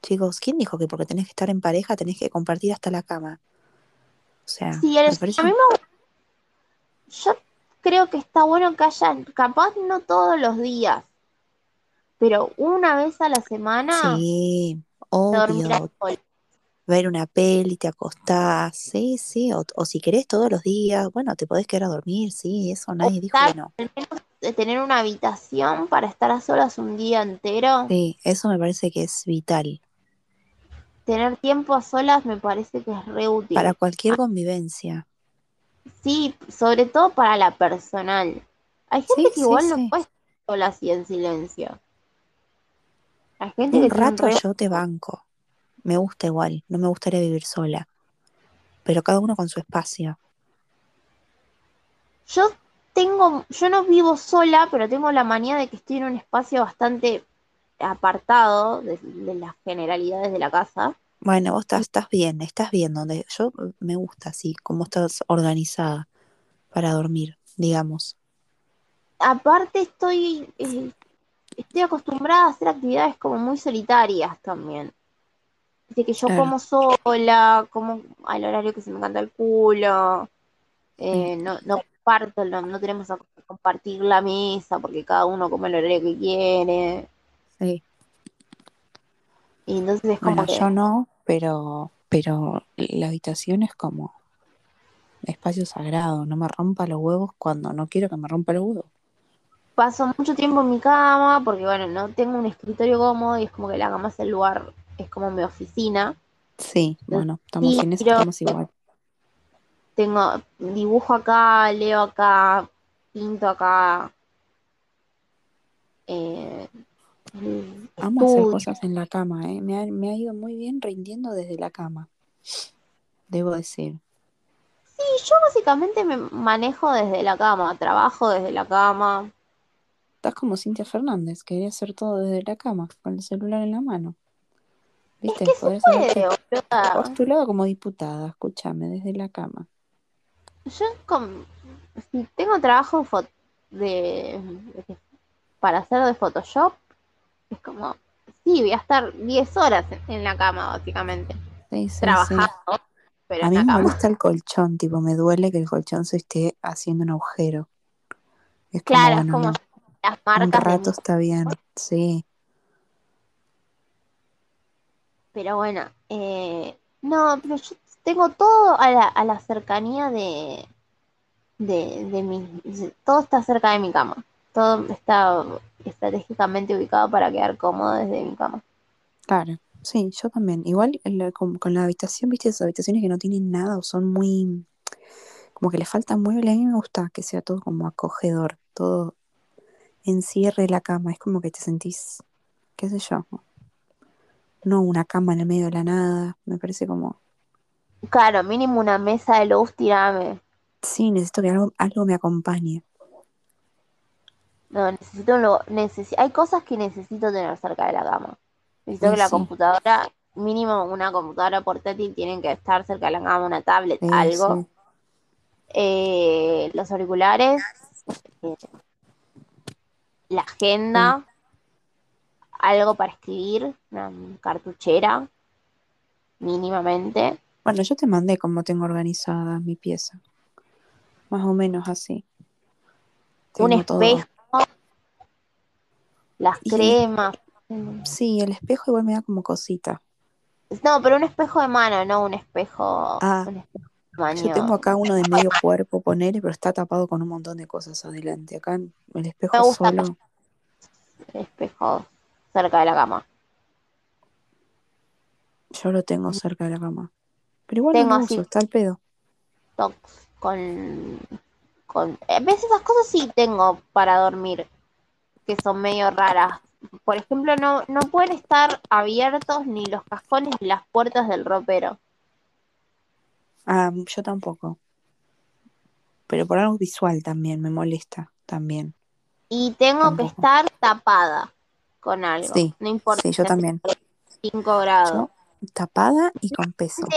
Chicos, ¿quién dijo que porque tenés que estar en pareja tenés que compartir hasta la cama? O sea, Sí, el- me a mí parece... me Yo creo que está bueno que haya, capaz no todos los días, pero una vez a la semana Sí, obvio, ver una peli, te acostás, sí, sí, o, o si querés todos los días, bueno, te podés quedar a dormir, sí, eso nadie dijo que no. Al menos de tener una habitación para estar a solas un día entero. Sí, eso me parece que es vital. Tener tiempo a solas me parece que es re útil. Para cualquier convivencia. Sí, sobre todo para la personal. Hay gente Sí, que sí, igual sí. no puede estar sola así en silencio. Hay gente Un que rato re- yo te banco. Me gusta igual, no me gustaría vivir sola. Pero cada uno con su espacio. Yo tengo, yo no vivo sola, pero tengo la manía de que estoy en un espacio bastante apartado de, de las generalidades de la casa. Bueno, vos estás, estás bien, estás bien donde yo eh, me gusta así, cómo estás organizada para dormir, digamos. Aparte estoy, eh, estoy acostumbrada a hacer actividades como muy solitarias también. De que yo Claro. como sola, como al horario que se me canta el culo. eh, no, no parto, no, no tenemos a compartir la mesa porque cada uno come el horario que quiere. Sí. Y entonces es como Bueno, que yo no, pero, pero la habitación es como espacio sagrado. No me rompa los huevos cuando no quiero que me rompa los huevos. paso mucho tiempo en mi cama porque, bueno, no tengo un escritorio cómodo y es como que la cama es el lugar, es como mi oficina. Sí, bueno, estamos Sí, en eso, estamos igual. Tengo dibujo acá, leo acá, pinto acá. Eh, Amo hacer cosas en la cama, ¿eh? Me ha, me ha ido muy bien rindiendo desde la cama. Debo decir. Sí, yo básicamente me manejo desde la cama, trabajo desde la cama. Estás como Cintia Fernández, quería hacer todo desde la cama, con el celular en la mano. ¿Viste? que se Podrías puede, haberte boluda. postulado como diputada, escúchame, desde la cama. Yo tengo trabajo de- para hacer de Photoshop, es como, sí, voy a estar 10 horas en la cama, básicamente, Sí, sí, sí. trabajando, pero A mí me cama. molesta el colchón, tipo, me duele que el colchón se esté haciendo un agujero. Es como, Claro, es como no, las un marcas de rato está bien, sí. Pero bueno, eh, no, pero yo tengo todo a la, a la cercanía de, de, de mi, todo está cerca de mi cama. Todo está estratégicamente ubicado para quedar cómodo desde mi cama. Claro, sí, yo también. Igual la- con, con la habitación, viste, esas habitaciones que no tienen nada o son muy, como que le faltan muebles, a mí me gusta que sea todo como acogedor, todo encierre la cama, es como que te sentís, qué sé yo, no una cama en el medio de la nada, me parece como, Claro, mínimo una mesa de luz, tirame. sí, necesito que algo, algo me acompañe. No, necesito un lugar- necesi- hay cosas que necesito tener cerca de la cama. Necesito Sí, que la sí. computadora, mínimo una computadora portátil, tienen que estar cerca de la cama, una tablet, Sí, algo. Eh, los auriculares, eh, la agenda, algo para escribir, una cartuchera, mínimamente. Bueno, yo te mandé cómo tengo organizada mi pieza, más o menos así. un Tengo espejo, las Y- cremas. Sí, el espejo igual me da como cosita. No, pero un espejo de mano, no un espejo. Ah, un espejo de Yo tengo acá uno de medio cuerpo, ponele, pero está tapado con un montón de cosas adelante. Acá el Me espejo gusta solo. espejo cerca de la cama. Yo lo tengo cerca de la cama. Pero igual Tengo no uso, está al pedo. Con, con. A veces esas cosas sí tengo para dormir, que son medio raras. Por ejemplo, no, no pueden estar abiertos ni los cascones ni las puertas del ropero. Ah, yo tampoco. Pero por algo visual también, me molesta también. Y tengo que estar tapada con algo. Sí, no importa. Sí, yo también. hace 5 grados. Yo tapada y con peso.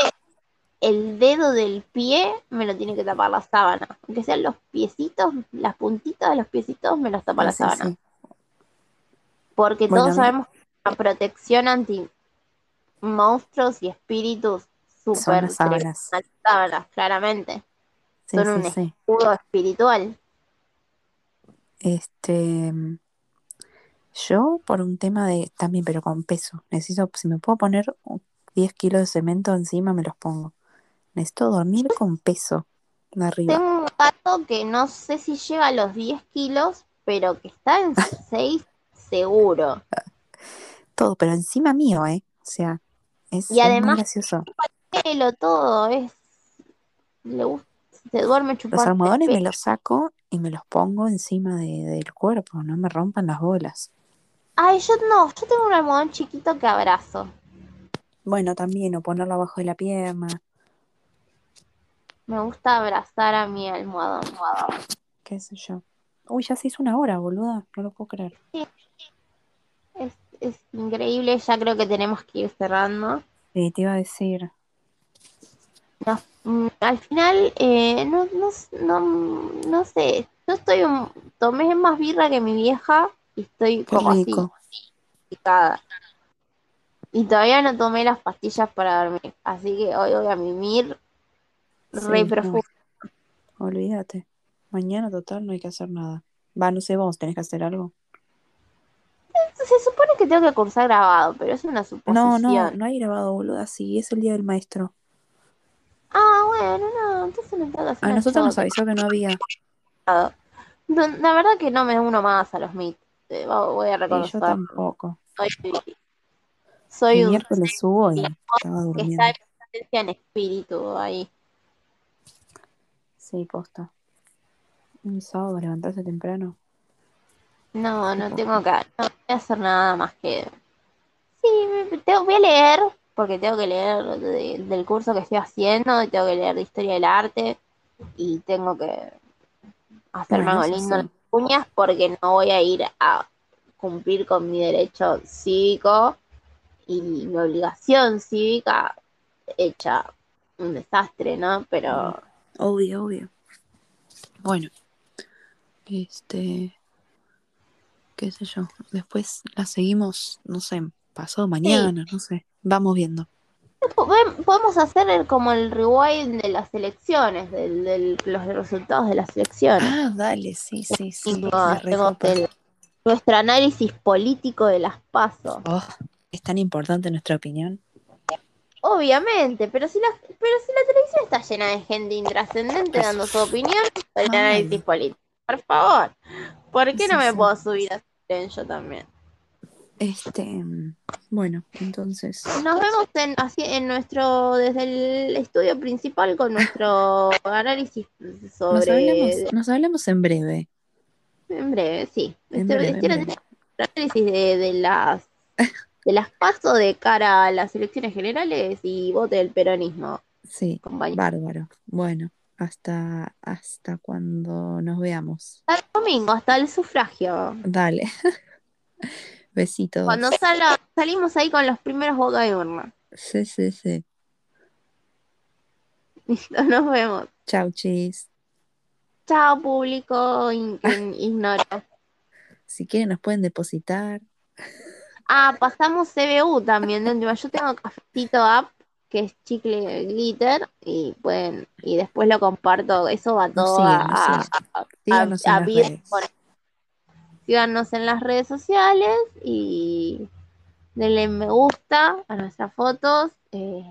El dedo del pie me lo tiene que tapar la sábana. Aunque sean los piecitos, las puntitas de los piecitos me los tapa la sí, sábana. sí. Porque Bueno, todos sabemos que la protección anti monstruos y espíritus super sábanas. claramente. Sí, son sí, un sí. escudo espiritual. Este, yo por un tema de, también, pero con peso. Necesito, si me puedo poner 10 kilos de cemento encima, me los pongo. Necesito dormir con peso de arriba. Tengo un gato que no sé si llega a los 10 kilos, pero que está en 6 [laughs] seguro. Todo, pero encima mío, ¿eh? O sea, es, Y es además- gracioso. Pelo, todo, es. Le gusta, se duerme Los chupando. almohadones me los saco y me los pongo encima de- del cuerpo, no me rompan las bolas. Ay, yo no, yo tengo un almohadón chiquito que abrazo. Bueno, también, o ponerlo abajo de la pierna, Me gusta abrazar a mi almohadón. qué sé yo. Uy, ya se hizo una hora, boluda, no lo puedo creer. Es, es increíble, ya creo que tenemos que ir cerrando. Eh, te iba a decir, Mm, al final, eh, no, no, no, no sé, yo estoy, un- tomé más birra que mi vieja y estoy qué como así, picada. Y todavía no tomé las pastillas para dormir, así que hoy voy a mimir re Sí, no, profundo. olvídate. Mañana, total, no hay que hacer nada. Va, no sé, vos tenés que hacer algo. Se supone que tengo que cursar grabado, pero es una No, suposición. no, no hay grabado, boluda, sí, es el día del maestro. Ah, bueno, no, entonces no tengo que hacer A nosotros nos avisó que no había. No, la verdad que no me uno más a los MIT, eh, voy a Y yo reconocer. tampoco. Soy, soy El un miércoles subo y estaba que durmiendo. está en espíritu ahí. Sí, posta. Un sábado levantarse temprano. No, no tengo que, no voy a hacer nada más que... Sí, me- tengo, voy a leer, porque tengo que leer de- del curso que estoy haciendo, y tengo que leer de historia del arte, y tengo que hacerme Bueno, algo eso lindo en sí. las uñas, porque no voy a ir a cumplir con mi derecho cívico y mi obligación cívica hecha un desastre, ¿no? Pero Obvio, obvio. Bueno, este, qué sé yo. Después la seguimos, no sé, pasado mañana, no sé. Vamos viendo. Podem- Podemos hacer el- como el rewind de las elecciones, del, del- los resultados de las elecciones. Ah, dale, sí, sí, sí. El- nuestro análisis político de las pasos. Oh, es tan importante nuestra opinión. Obviamente, pero si la, pero si la televisión está llena de gente intrascendente dando su opinión, el análisis político. Por favor, ¿por qué no me sí. puedo subir a tren yo también? Este, mm, bueno, entonces, Nos vemos en, así, en nuestro, desde el estudio principal con nuestro [laughs] análisis nos sobre hablamos, nos hablamos en breve. En breve, sí. En Este- breve, en este breve. análisis de, de las [laughs] de las pasos de cara a las elecciones generales y vote del peronismo, Sí, compañero. bárbaro. Bueno, hasta, hasta cuando nos veamos. Hasta el domingo, hasta el sufragio. Dale. [laughs] Besitos. Cuando salga, salimos ahí con los primeros votos de urna. Sí, sí, sí. [laughs] Listo, nos vemos. Chau, chis. Chao, público in- in- [laughs] ignoro. Si quieren nos pueden depositar. Ah, pasamos CBU también. Yo tengo cafecito app que es chicle glitter y pueden y después lo comparto. Eso va todo a, nos a- Síganos en a las redes. con- Síganos en las redes sociales y denle me gusta a nuestras fotos. eh,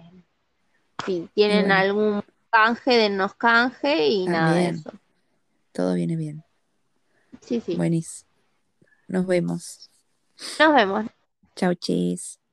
si tienen bueno. algún canje, dennos canje y nada de eso. Todo viene bien. Sí, sí. Buenis. Nos vemos. Nos vemos. Chau, chis.